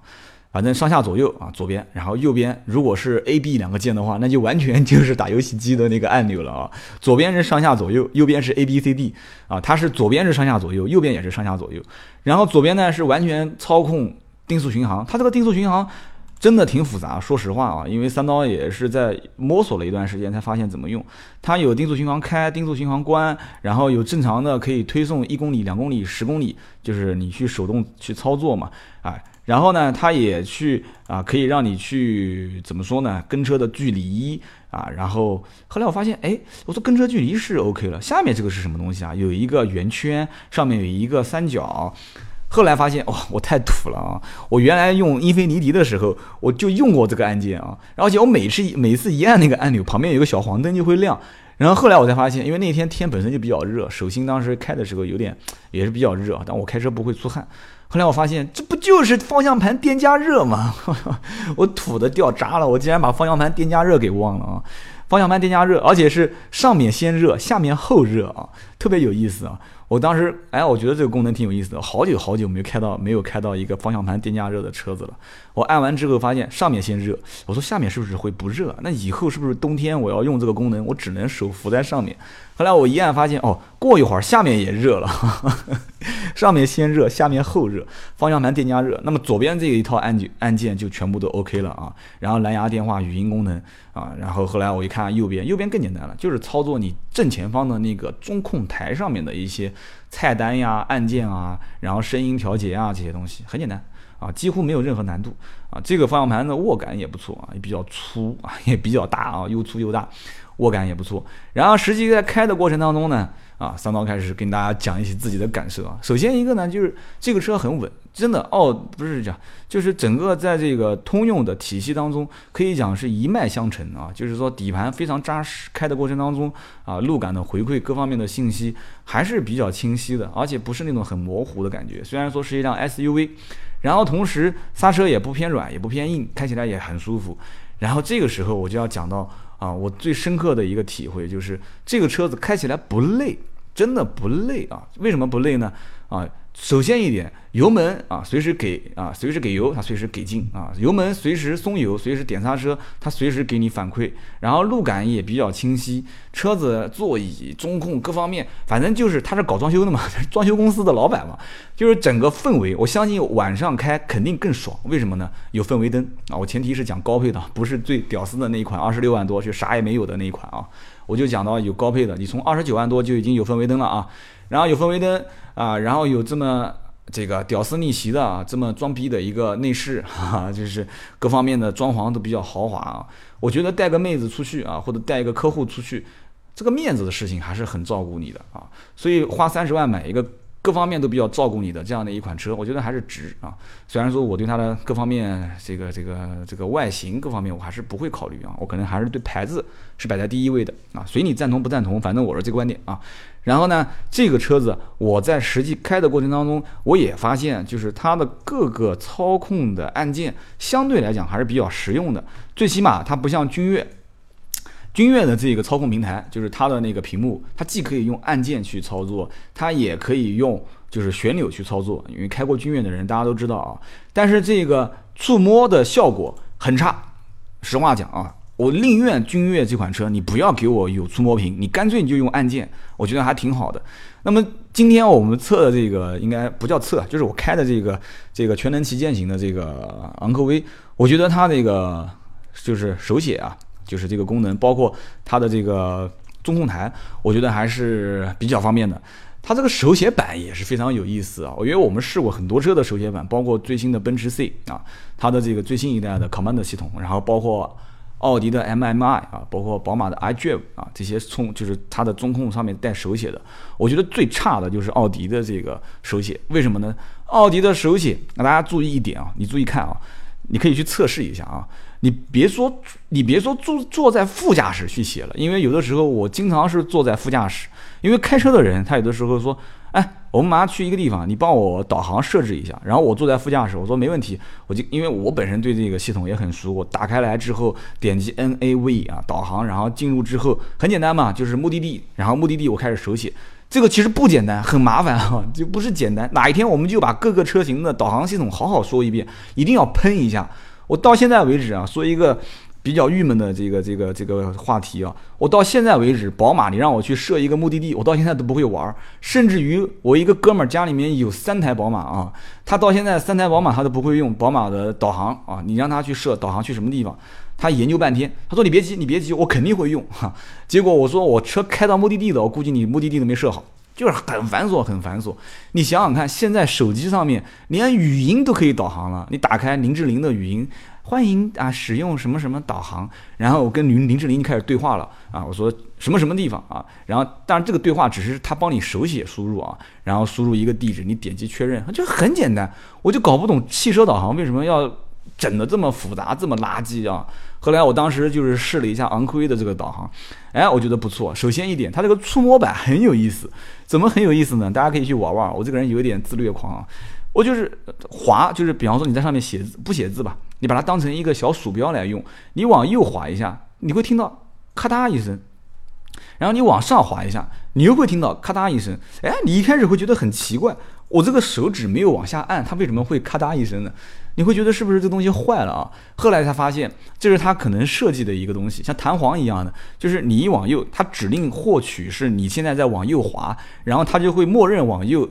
反正上下左右啊，左边，然后右边，如果是 A、B 两个键的话，那就完全就是打游戏机的那个按钮了啊。左边是上下左右，右边是 A、B、C、D 啊，它是左边是上下左右，右边也是上下左右。然后左边呢是完全操控定速巡航，它这个定速巡航真的挺复杂，说实话啊，因为三刀也是在摸索了一段时间才发现怎么用。它有定速巡航开，定速巡航关，然后有正常的可以推送一公里、两公里、十公里，就是你去手动去操作嘛，哎。然后呢，它也去啊，可以让你去怎么说呢？跟车的距离啊，然后后来我发现，哎，我说跟车距离是 OK 了。下面这个是什么东西啊？有一个圆圈，上面有一个三角。后来发现，哇，我太土了啊！我原来用英菲尼迪的时候，我就用过这个按键啊，而且我每次每次一按那个按钮，旁边有个小黄灯就会亮。然后后来我才发现，因为那天天本身就比较热，手心当时开的时候有点也是比较热，但我开车不会出汗。后来我发现，这不就是方向盘电加热吗？我土的掉渣了，我竟然把方向盘电加热给忘了啊！方向盘电加热，而且是上面先热，下面后热啊，特别有意思啊！我当时，哎，我觉得这个功能挺有意思的。好久好久没有开到没有开到一个方向盘电加热的车子了。我按完之后发现上面先热，我说下面是不是会不热？那以后是不是冬天我要用这个功能，我只能手扶在上面？后来我一按发现，哦，过一会儿下面也热了。上面先热，下面后热，方向盘电加热。那么左边这一套按钮按键就全部都 OK 了啊。然后蓝牙电话、语音功能啊。然后后来我一看右边，右边更简单了，就是操作你正前方的那个中控台上面的一些菜单呀、按键啊，然后声音调节啊这些东西很简单啊，几乎没有任何难度啊。这个方向盘的握感也不错啊，也比较粗啊，也比较大啊，又粗又大，握感也不错。然后实际在开的过程当中呢。啊，三刀开始跟大家讲一些自己的感受啊。首先一个呢，就是这个车很稳，真的哦，不是讲，就是整个在这个通用的体系当中，可以讲是一脉相承啊。就是说底盘非常扎实，开的过程当中啊，路感的回馈各方面的信息还是比较清晰的，而且不是那种很模糊的感觉。虽然说是一辆 SUV，然后同时刹车也不偏软也不偏硬，开起来也很舒服。然后这个时候我就要讲到啊，我最深刻的一个体会就是这个车子开起来不累。真的不累啊？为什么不累呢？啊，首先一点，油门啊，随时给啊，随时给油，它随时给劲啊，油门随时松油，随时点刹车，它随时给你反馈。然后路感也比较清晰，车子座椅、中控各方面，反正就是他是搞装修的嘛，装修公司的老板嘛，就是整个氛围，我相信晚上开肯定更爽。为什么呢？有氛围灯啊，我前提是讲高配的，不是最屌丝的那一款，二十六万多就啥也没有的那一款啊。我就讲到有高配的，你从二十九万多就已经有氛围灯了啊，然后有氛围灯啊，然后有这么这个屌丝逆袭的啊，这么装逼的一个内饰，哈，就是各方面的装潢都比较豪华啊。我觉得带个妹子出去啊，或者带一个客户出去，这个面子的事情还是很照顾你的啊。所以花三十万买一个。各方面都比较照顾你的这样的一款车，我觉得还是值啊。虽然说我对它的各方面，这个这个这个外形各方面，我还是不会考虑啊。我可能还是对牌子是摆在第一位的啊。随你赞同不赞同，反正我是这个观点啊。然后呢，这个车子我在实际开的过程当中，我也发现，就是它的各个操控的按键相对来讲还是比较实用的。最起码它不像君越。君越的这个操控平台，就是它的那个屏幕，它既可以用按键去操作，它也可以用就是旋钮去操作。因为开过君越的人，大家都知道啊。但是这个触摸的效果很差。实话讲啊，我宁愿君越这款车你不要给我有触摸屏，你干脆你就用按键，我觉得还挺好的。那么今天我们测的这个应该不叫测，就是我开的这个这个全能旗舰型的这个昂科威，我觉得它这个就是手写啊。就是这个功能，包括它的这个中控台，我觉得还是比较方便的。它这个手写板也是非常有意思啊！我觉得我们试过很多车的手写板，包括最新的奔驰 C 啊，它的这个最新一代的 Command 系统，然后包括奥迪的 MMI 啊，包括宝马的 iDrive 啊，这些冲就是它的中控上面带手写的。我觉得最差的就是奥迪的这个手写，为什么呢？奥迪的手写，那大家注意一点啊，你注意看啊，你可以去测试一下啊。你别说，你别说坐坐在副驾驶去写了，因为有的时候我经常是坐在副驾驶，因为开车的人他有的时候说，哎，我们马上去一个地方，你帮我导航设置一下，然后我坐在副驾驶，我说没问题，我就因为我本身对这个系统也很熟，我打开来之后点击 NAV 啊导航，然后进入之后很简单嘛，就是目的地，然后目的地我开始手写，这个其实不简单，很麻烦啊，就不是简单，哪一天我们就把各个车型的导航系统好好说一遍，一定要喷一下。我到现在为止啊，说一个比较郁闷的这个这个这个话题啊，我到现在为止，宝马你让我去设一个目的地，我到现在都不会玩。甚至于我一个哥们儿家里面有三台宝马啊，他到现在三台宝马他都不会用宝马的导航啊，你让他去设导航去什么地方，他研究半天，他说你别急你别急，我肯定会用哈。结果我说我车开到目的地了，我估计你目的地都没设好。就是很繁琐，很繁琐。你想想看，现在手机上面连语音都可以导航了。你打开林志玲的语音，欢迎啊，使用什么什么导航。然后我跟林林志玲开始对话了啊，我说什么什么地方啊。然后当然这个对话只是他帮你手写输入啊，然后输入一个地址，你点击确认，就很简单。我就搞不懂汽车导航为什么要整的这么复杂，这么垃圾啊。后来我当时就是试了一下昂科威的这个导航，哎，我觉得不错。首先一点，它这个触摸板很有意思。怎么很有意思呢？大家可以去玩玩。我这个人有点自虐狂啊，我就是滑，就是比方说你在上面写字不写字吧，你把它当成一个小鼠标来用，你往右滑一下，你会听到咔嗒一声，然后你往上滑一下，你又会听到咔嗒一声。哎，你一开始会觉得很奇怪，我这个手指没有往下按，它为什么会咔嗒一声呢？你会觉得是不是这东西坏了啊？后来才发现，这是它可能设计的一个东西，像弹簧一样的，就是你一往右，它指令获取是你现在在往右滑，然后它就会默认往右，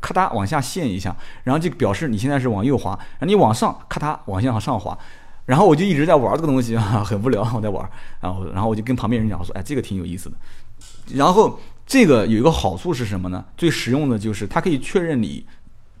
咔嗒往下陷一下，然后就表示你现在是往右滑，然后你往上咔嗒往向上滑，然后我就一直在玩这个东西啊，很无聊，我在玩，然后然后我就跟旁边人讲说，哎，这个挺有意思的，然后这个有一个好处是什么呢？最实用的就是它可以确认你。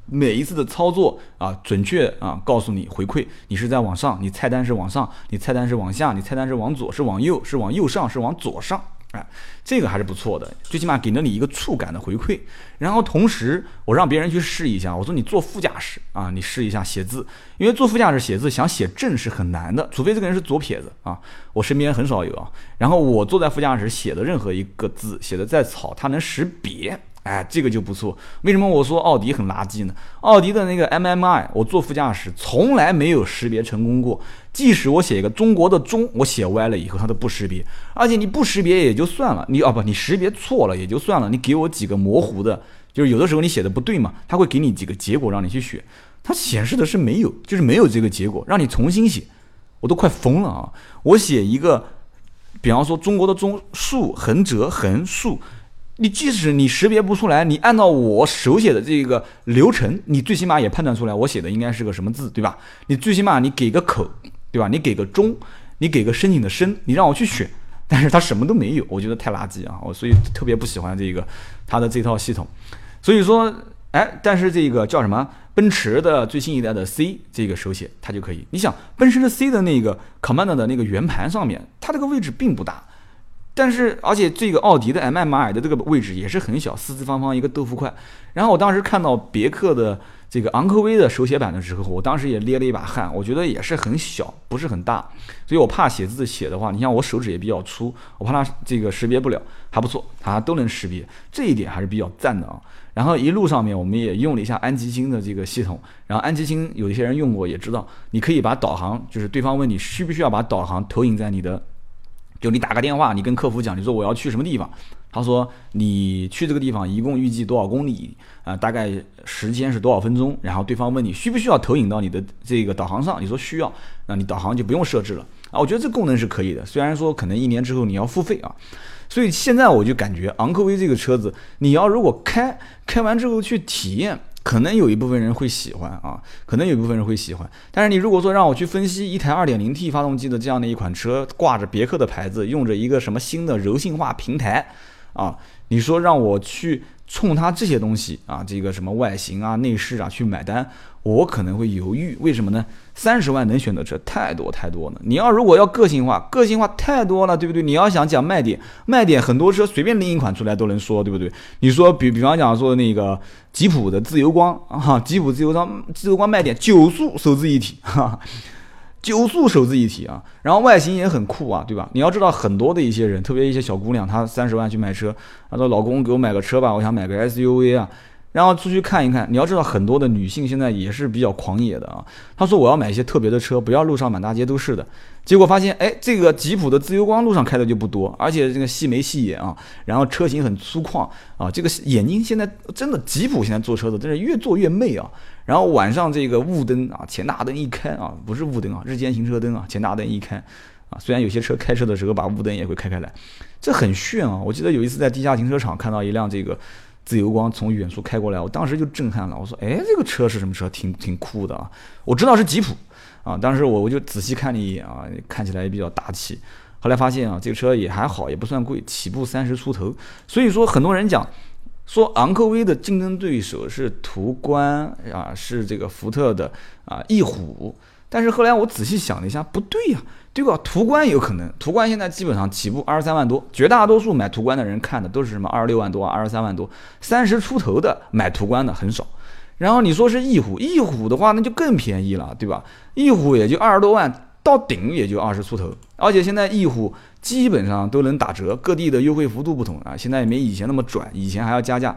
每一次的操作啊，准确啊，告诉你回馈，你是在往上，你菜单是往上，你菜单是往下，你菜单是往左，是往右，是往右上，是往左上，哎，这个还是不错的，最起码给了你一个触感的回馈。然后同时，我让别人去试一下，我说你坐副驾驶啊，你试一下写字，因为坐副驾驶写字想写正是很难的，除非这个人是左撇子啊，我身边很少有啊。然后我坐在副驾驶写的任何一个字，写的再草，它能识别。哎，这个就不错。为什么我说奥迪很垃圾呢？奥迪的那个 MMI，我坐副驾驶从来没有识别成功过。即使我写一个中国的中，我写歪了以后，它都不识别。而且你不识别也就算了，你哦不，你识别错了也就算了。你给我几个模糊的，就是有的时候你写的不对嘛，他会给你几个结果让你去选。它显示的是没有，就是没有这个结果，让你重新写，我都快疯了啊！我写一个，比方说中国的中竖横折横竖。你即使你识别不出来，你按照我手写的这个流程，你最起码也判断出来我写的应该是个什么字，对吧？你最起码你给个口，对吧？你给个中，你给个申请的申，你让我去选，但是它什么都没有，我觉得太垃圾啊！我所以特别不喜欢这个它的这套系统。所以说，哎，但是这个叫什么？奔驰的最新一代的 C 这个手写它就可以。你想，奔驰的 C 的那个 Command 的那个圆盘上面，它这个位置并不大。但是，而且这个奥迪的 MMI 的这个位置也是很小，四四方方一个豆腐块。然后我当时看到别克的这个昂科威的手写版的时候，我当时也捏了一把汗，我觉得也是很小，不是很大。所以我怕写字写的话，你像我手指也比较粗，我怕它这个识别不了。还不错，它都能识别，这一点还是比较赞的啊。然后一路上面我们也用了一下安吉星的这个系统，然后安吉星有一些人用过也知道，你可以把导航，就是对方问你需不需要把导航投影在你的。就你打个电话，你跟客服讲，你说我要去什么地方，他说你去这个地方一共预计多少公里啊？大概时间是多少分钟？然后对方问你需不需要投影到你的这个导航上，你说需要，那你导航就不用设置了啊。我觉得这功能是可以的，虽然说可能一年之后你要付费啊。所以现在我就感觉昂科威这个车子，你要如果开开完之后去体验。可能有一部分人会喜欢啊，可能有一部分人会喜欢。但是你如果说让我去分析一台 2.0T 发动机的这样的一款车，挂着别克的牌子，用着一个什么新的柔性化平台啊，你说让我去。冲它这些东西啊，这个什么外形啊、内饰啊去买单，我可能会犹豫。为什么呢？三十万能选的车太多太多了。你要如果要个性化，个性化太多了，对不对？你要想讲卖点，卖点很多车随便拎一款出来都能说，对不对？你说比比方讲说那个吉普的自由光啊，吉普自由光自由光卖点九速手自一体哈。九速手自一体啊，然后外形也很酷啊，对吧？你要知道很多的一些人，特别一些小姑娘，她三十万去买车，她说老公给我买个车吧，我想买个 SUV 啊。然后出去看一看，你要知道很多的女性现在也是比较狂野的啊。她说我要买一些特别的车，不要路上满大街都是的。结果发现，哎，这个吉普的自由光路上开的就不多，而且这个细眉细眼啊，然后车型很粗犷啊，这个眼睛现在真的吉普现在做车子真是越做越媚啊。然后晚上这个雾灯啊，前大灯一开啊，不是雾灯啊，日间行车灯啊，前大灯一开啊，虽然有些车开车的时候把雾灯也会开开来，这很炫啊。我记得有一次在地下停车场看到一辆这个。自由光从远处开过来，我当时就震撼了。我说：“哎，这个车是什么车？挺挺酷的啊！我知道是吉普啊。当时我我就仔细看了一眼啊，看起来也比较大气。后来发现啊，这个车也还好，也不算贵，起步三十出头。所以说，很多人讲说昂科威的竞争对手是途观啊，是这个福特的啊翼虎。但是后来我仔细想了一下，不对呀。”对吧？途观有可能，途观现在基本上起步二十三万多，绝大多数买途观的人看的都是什么二十六万多、二十三万多，三十出头的买途观的很少。然后你说是翼虎，翼虎的话那就更便宜了，对吧？翼虎也就二十多万，到顶也就二十出头。而且现在翼虎基本上都能打折，各地的优惠幅度不同啊，现在也没以前那么拽，以前还要加价。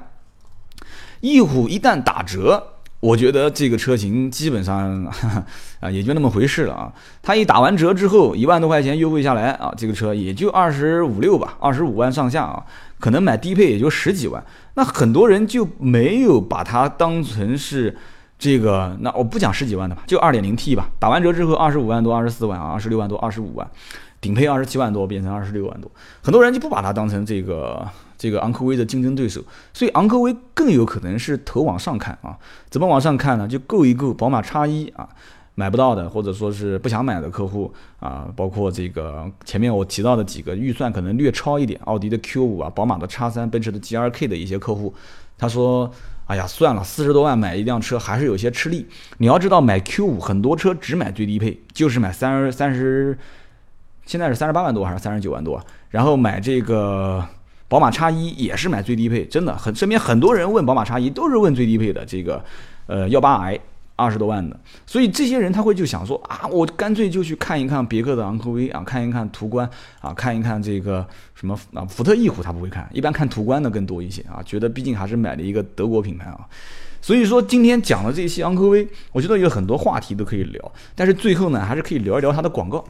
翼虎一旦打折。我觉得这个车型基本上 啊也就那么回事了啊。它一打完折之后，一万多块钱优惠下来啊，这个车也就二十五六吧，二十五万上下啊，可能买低配也就十几万。那很多人就没有把它当成是这个，那我不讲十几万的吧，就二点零 T 吧。打完折之后二十五万多，二十四万啊，二十六万多，二十五万，顶配二十七万多变成二十六万多，很多人就不把它当成这个。这个昂科威的竞争对手，所以昂科威更有可能是头往上看啊。怎么往上看呢？就够一够宝马叉一啊，买不到的或者说是不想买的客户啊，包括这个前面我提到的几个预算可能略超一点，奥迪的 Q 五啊，宝马的叉三，奔驰的 G R K 的一些客户，他说哎呀，算了，四十多万买一辆车还是有些吃力。你要知道，买 Q 五很多车只买最低配，就是买三十三十，现在是三十八万多还是三十九万多？然后买这个宝马叉一也是买最低配，真的很身边很多人问宝马叉一都是问最低配的这个呃幺八 i。二十多万的，所以这些人他会就想说啊，我干脆就去看一看别克的昂科威啊，看一看途观啊，看一看这个什么啊，福特翼虎他不会看，一般看途观的更多一些啊，觉得毕竟还是买了一个德国品牌啊。所以说今天讲的这一期昂科威，我觉得有很多话题都可以聊，但是最后呢，还是可以聊一聊它的广告。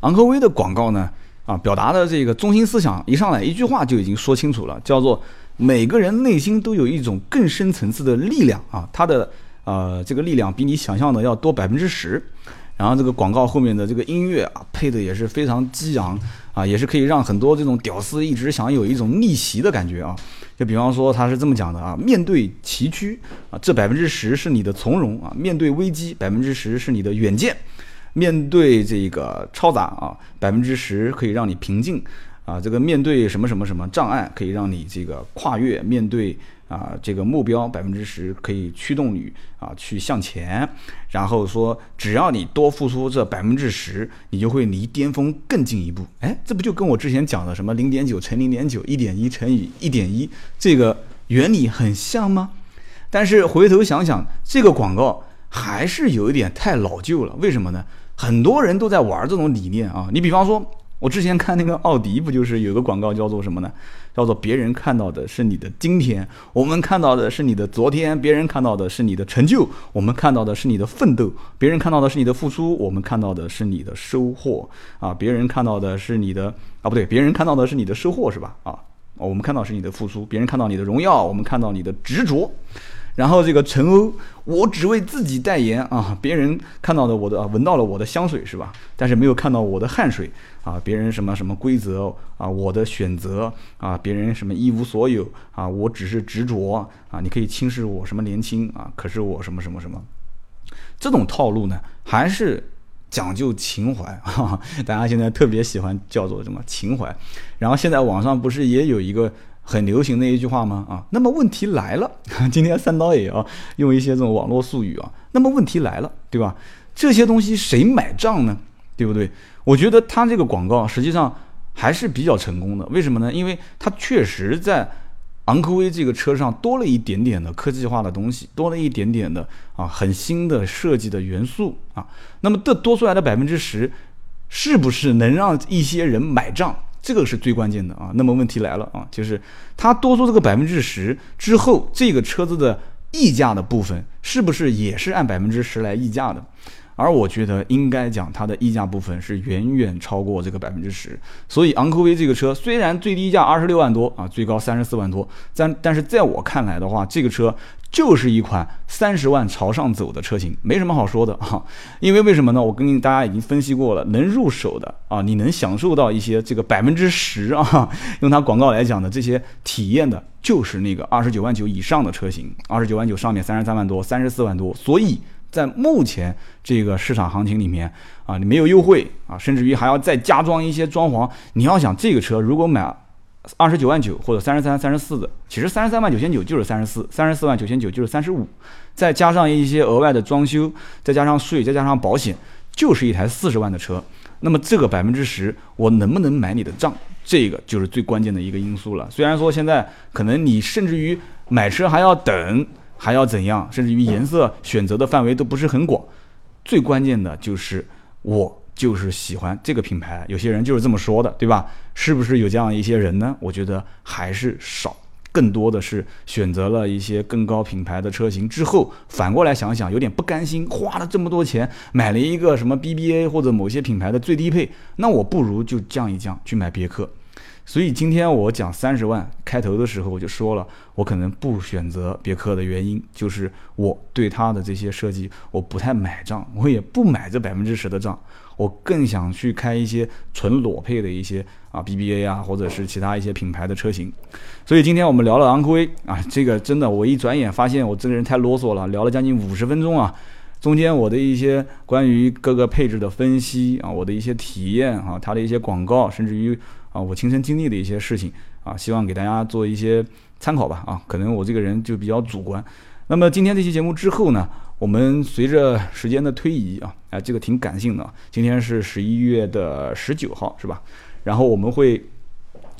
昂科威的广告呢，啊，表达的这个中心思想一上来一句话就已经说清楚了，叫做每个人内心都有一种更深层次的力量啊，他的。呃，这个力量比你想象的要多百分之十，然后这个广告后面的这个音乐啊，配的也是非常激昂啊，也是可以让很多这种屌丝一直想有一种逆袭的感觉啊。就比方说他是这么讲的啊，面对崎岖啊，这百分之十是你的从容啊；面对危机，百分之十是你的远见；面对这个嘈杂啊，百分之十可以让你平静啊。这个面对什么什么什么障碍，可以让你这个跨越；面对。啊，这个目标百分之十可以驱动你啊去向前，然后说只要你多付出这百分之十，你就会离巅峰更进一步。哎，这不就跟我之前讲的什么零点九乘零点九，一点一乘以一点一这个原理很像吗？但是回头想想，这个广告还是有一点太老旧了。为什么呢？很多人都在玩这种理念啊。你比方说。我之前看那个奥迪，不就是有个广告叫做什么呢？叫做别人看到的是你的今天，我们看到的是你的昨天；别人看到的是你的成就，我们看到的是你的奋斗；别人看到的是你的付出，我们看到的是你的收获啊！别人看到的是你的啊，不对，别人看到的是你的收获是吧？啊，我们看到是你的付出，别人看到你的荣耀，我们看到你的执着。然后这个陈欧，我只为自己代言啊！别人看到的我的闻到了我的香水是吧？但是没有看到我的汗水啊！别人什么什么规则啊？我的选择啊？别人什么一无所有啊？我只是执着啊！你可以轻视我什么年轻啊？可是我什么什么什么？这种套路呢，还是讲究情怀哈！大家现在特别喜欢叫做什么情怀？然后现在网上不是也有一个？很流行的一句话吗？啊，那么问题来了，今天三刀也要用一些这种网络术语啊。那么问题来了，对吧？这些东西谁买账呢？对不对？我觉得他这个广告实际上还是比较成功的。为什么呢？因为它确实在昂科威这个车上多了一点点的科技化的东西，多了一点点的啊很新的设计的元素啊。那么这多出来的百分之十，是不是能让一些人买账？这个是最关键的啊，那么问题来了啊，就是它多出这个百分之十之后，这个车子的溢价的部分是不是也是按百分之十来溢价的？而我觉得应该讲它的溢价部分是远远超过这个百分之十。所以昂科威这个车虽然最低价二十六万多啊，最高三十四万多，但但是在我看来的话，这个车。就是一款三十万朝上走的车型，没什么好说的啊。因为为什么呢？我跟大家已经分析过了，能入手的啊，你能享受到一些这个百分之十啊，用它广告来讲的这些体验的，就是那个二十九万九以上的车型，二十九万九上面三十三万多、三十四万多。所以在目前这个市场行情里面啊，你没有优惠啊，甚至于还要再加装一些装潢。你要想这个车如果买。二十九万九或者三十三、三十四的，其实三十三万九千九就是三十四，三十四万九千九就是三十五，再加上一些额外的装修，再加上税，再加上保险，就是一台四十万的车。那么这个百分之十，我能不能买你的账？这个就是最关键的一个因素了。虽然说现在可能你甚至于买车还要等，还要怎样，甚至于颜色选择的范围都不是很广。最关键的就是我。就是喜欢这个品牌，有些人就是这么说的，对吧？是不是有这样一些人呢？我觉得还是少，更多的是选择了一些更高品牌的车型之后，反过来想想，有点不甘心，花了这么多钱买了一个什么 BBA 或者某些品牌的最低配，那我不如就降一降，去买别克。所以今天我讲三十万开头的时候，我就说了，我可能不选择别克的原因，就是我对它的这些设计我不太买账，我也不买这百分之十的账。我更想去开一些纯裸配的一些啊 BBA 啊，或者是其他一些品牌的车型。所以今天我们聊了昂科威啊，这个真的，我一转眼发现我这个人太啰嗦了，聊了将近五十分钟啊。中间我的一些关于各个配置的分析啊，我的一些体验啊，它的一些广告，甚至于啊我亲身经历的一些事情啊，希望给大家做一些参考吧啊，可能我这个人就比较主观。那么今天这期节目之后呢，我们随着时间的推移啊，哎，这个挺感性的。今天是十一月的十九号，是吧？然后我们会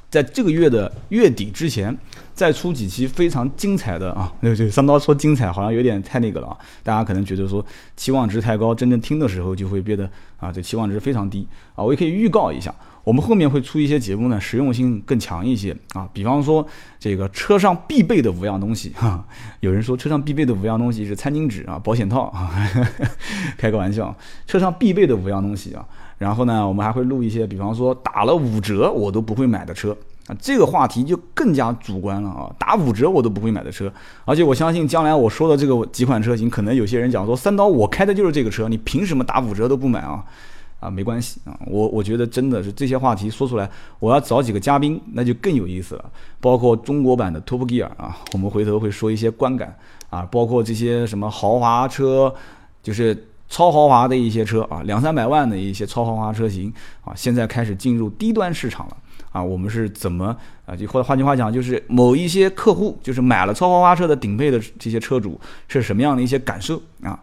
在这个月的月底之前，再出几期非常精彩的啊。对对，三刀说精彩好像有点太那个了啊，大家可能觉得说期望值太高，真正听的时候就会变得啊，这期望值非常低啊。我也可以预告一下。我们后面会出一些节目呢，实用性更强一些啊，比方说这个车上必备的五样东西哈。有人说车上必备的五样东西是餐巾纸啊、保险套啊，开个玩笑，车上必备的五样东西啊。然后呢，我们还会录一些，比方说打了五折我都不会买的车啊，这个话题就更加主观了啊，打五折我都不会买的车。而且我相信将来我说的这个几款车型，可能有些人讲说三刀我开的就是这个车，你凭什么打五折都不买啊？啊，没关系啊，我我觉得真的是这些话题说出来，我要找几个嘉宾，那就更有意思了。包括中国版的 Top Gear 啊，我们回头会说一些观感啊，包括这些什么豪华车，就是超豪华的一些车啊，两三百万的一些超豪华车型啊，现在开始进入低端市场了啊，我们是怎么啊？就或换句话讲，就是某一些客户就是买了超豪华车的顶配的这些车主是什么样的一些感受啊？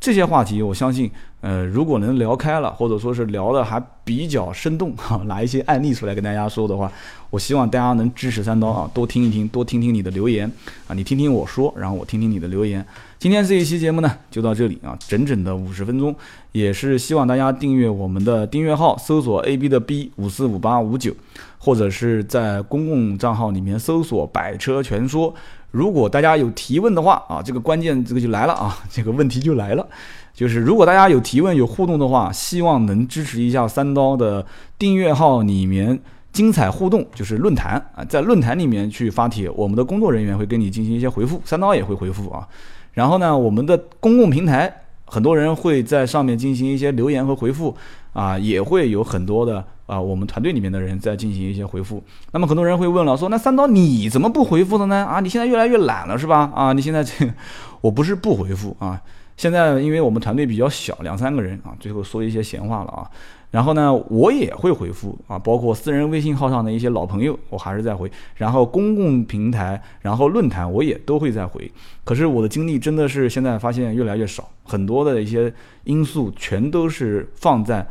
这些话题，我相信，呃，如果能聊开了，或者说是聊的还比较生动，哈，拿一些案例出来跟大家说的话，我希望大家能支持三刀啊，多听一听，多听听你的留言啊，你听听我说，然后我听听你的留言。今天这一期节目呢，就到这里啊，整整的五十分钟，也是希望大家订阅我们的订阅号，搜索 A B 的 B 五四五八五九，或者是在公共账号里面搜索百车全说。如果大家有提问的话啊，这个关键这个就来了啊，这个问题就来了，就是如果大家有提问有互动的话，希望能支持一下三刀的订阅号里面精彩互动，就是论坛啊，在论坛里面去发帖，我们的工作人员会跟你进行一些回复，三刀也会回复啊。然后呢，我们的公共平台很多人会在上面进行一些留言和回复啊，也会有很多的。啊，我们团队里面的人在进行一些回复。那么很多人会问了，说那三刀你怎么不回复的呢？啊，你现在越来越懒了是吧？啊，你现在这，我不是不回复啊。现在因为我们团队比较小，两三个人啊，最后说一些闲话了啊。然后呢，我也会回复啊，包括私人微信号上的一些老朋友，我还是在回。然后公共平台，然后论坛，我也都会在回。可是我的精力真的是现在发现越来越少，很多的一些因素全都是放在。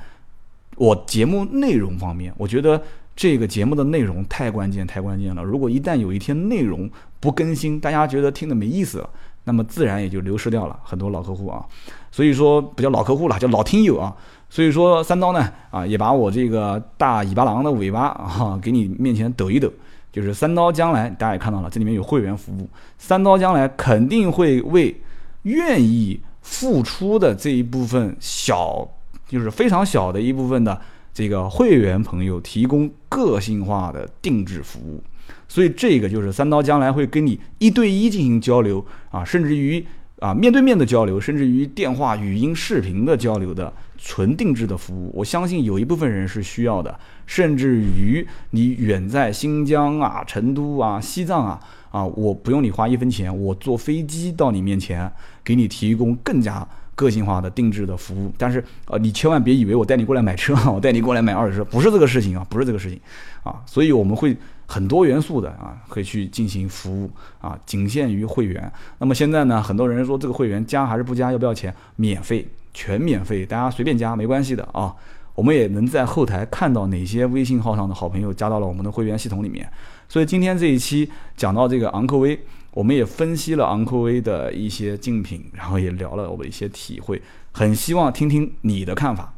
我节目内容方面，我觉得这个节目的内容太关键，太关键了。如果一旦有一天内容不更新，大家觉得听的没意思了，那么自然也就流失掉了很多老客户啊。所以说不叫老客户了，叫老听友啊。所以说三刀呢，啊，也把我这个大尾巴狼的尾巴啊，给你面前抖一抖。就是三刀将来，大家也看到了，这里面有会员服务，三刀将来肯定会为愿意付出的这一部分小。就是非常小的一部分的这个会员朋友提供个性化的定制服务，所以这个就是三刀将来会跟你一对一进行交流啊，甚至于啊面对面的交流，甚至于电话、语音、视频的交流的纯定制的服务。我相信有一部分人是需要的，甚至于你远在新疆啊、成都啊、西藏啊啊，我不用你花一分钱，我坐飞机到你面前，给你提供更加。个性化的定制的服务，但是呃，你千万别以为我带你过来买车，我带你过来买二手车，不是这个事情啊，不是这个事情啊，所以我们会很多元素的啊，可以去进行服务啊，仅限于会员。那么现在呢，很多人说这个会员加还是不加，要不要钱？免费，全免费，大家随便加，没关系的啊。我们也能在后台看到哪些微信号上的好朋友加到了我们的会员系统里面。所以今天这一期讲到这个昂科威。我们也分析了昂科威的一些竞品，然后也聊了我的一些体会，很希望听听你的看法。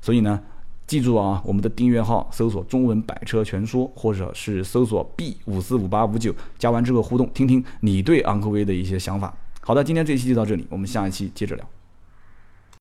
所以呢，记住啊，我们的订阅号搜索“中文百车全说”或者是搜索 “B 五四五八五九”，加完之后互动，听听你对昂科威的一些想法。好的，今天这一期就到这里，我们下一期接着聊。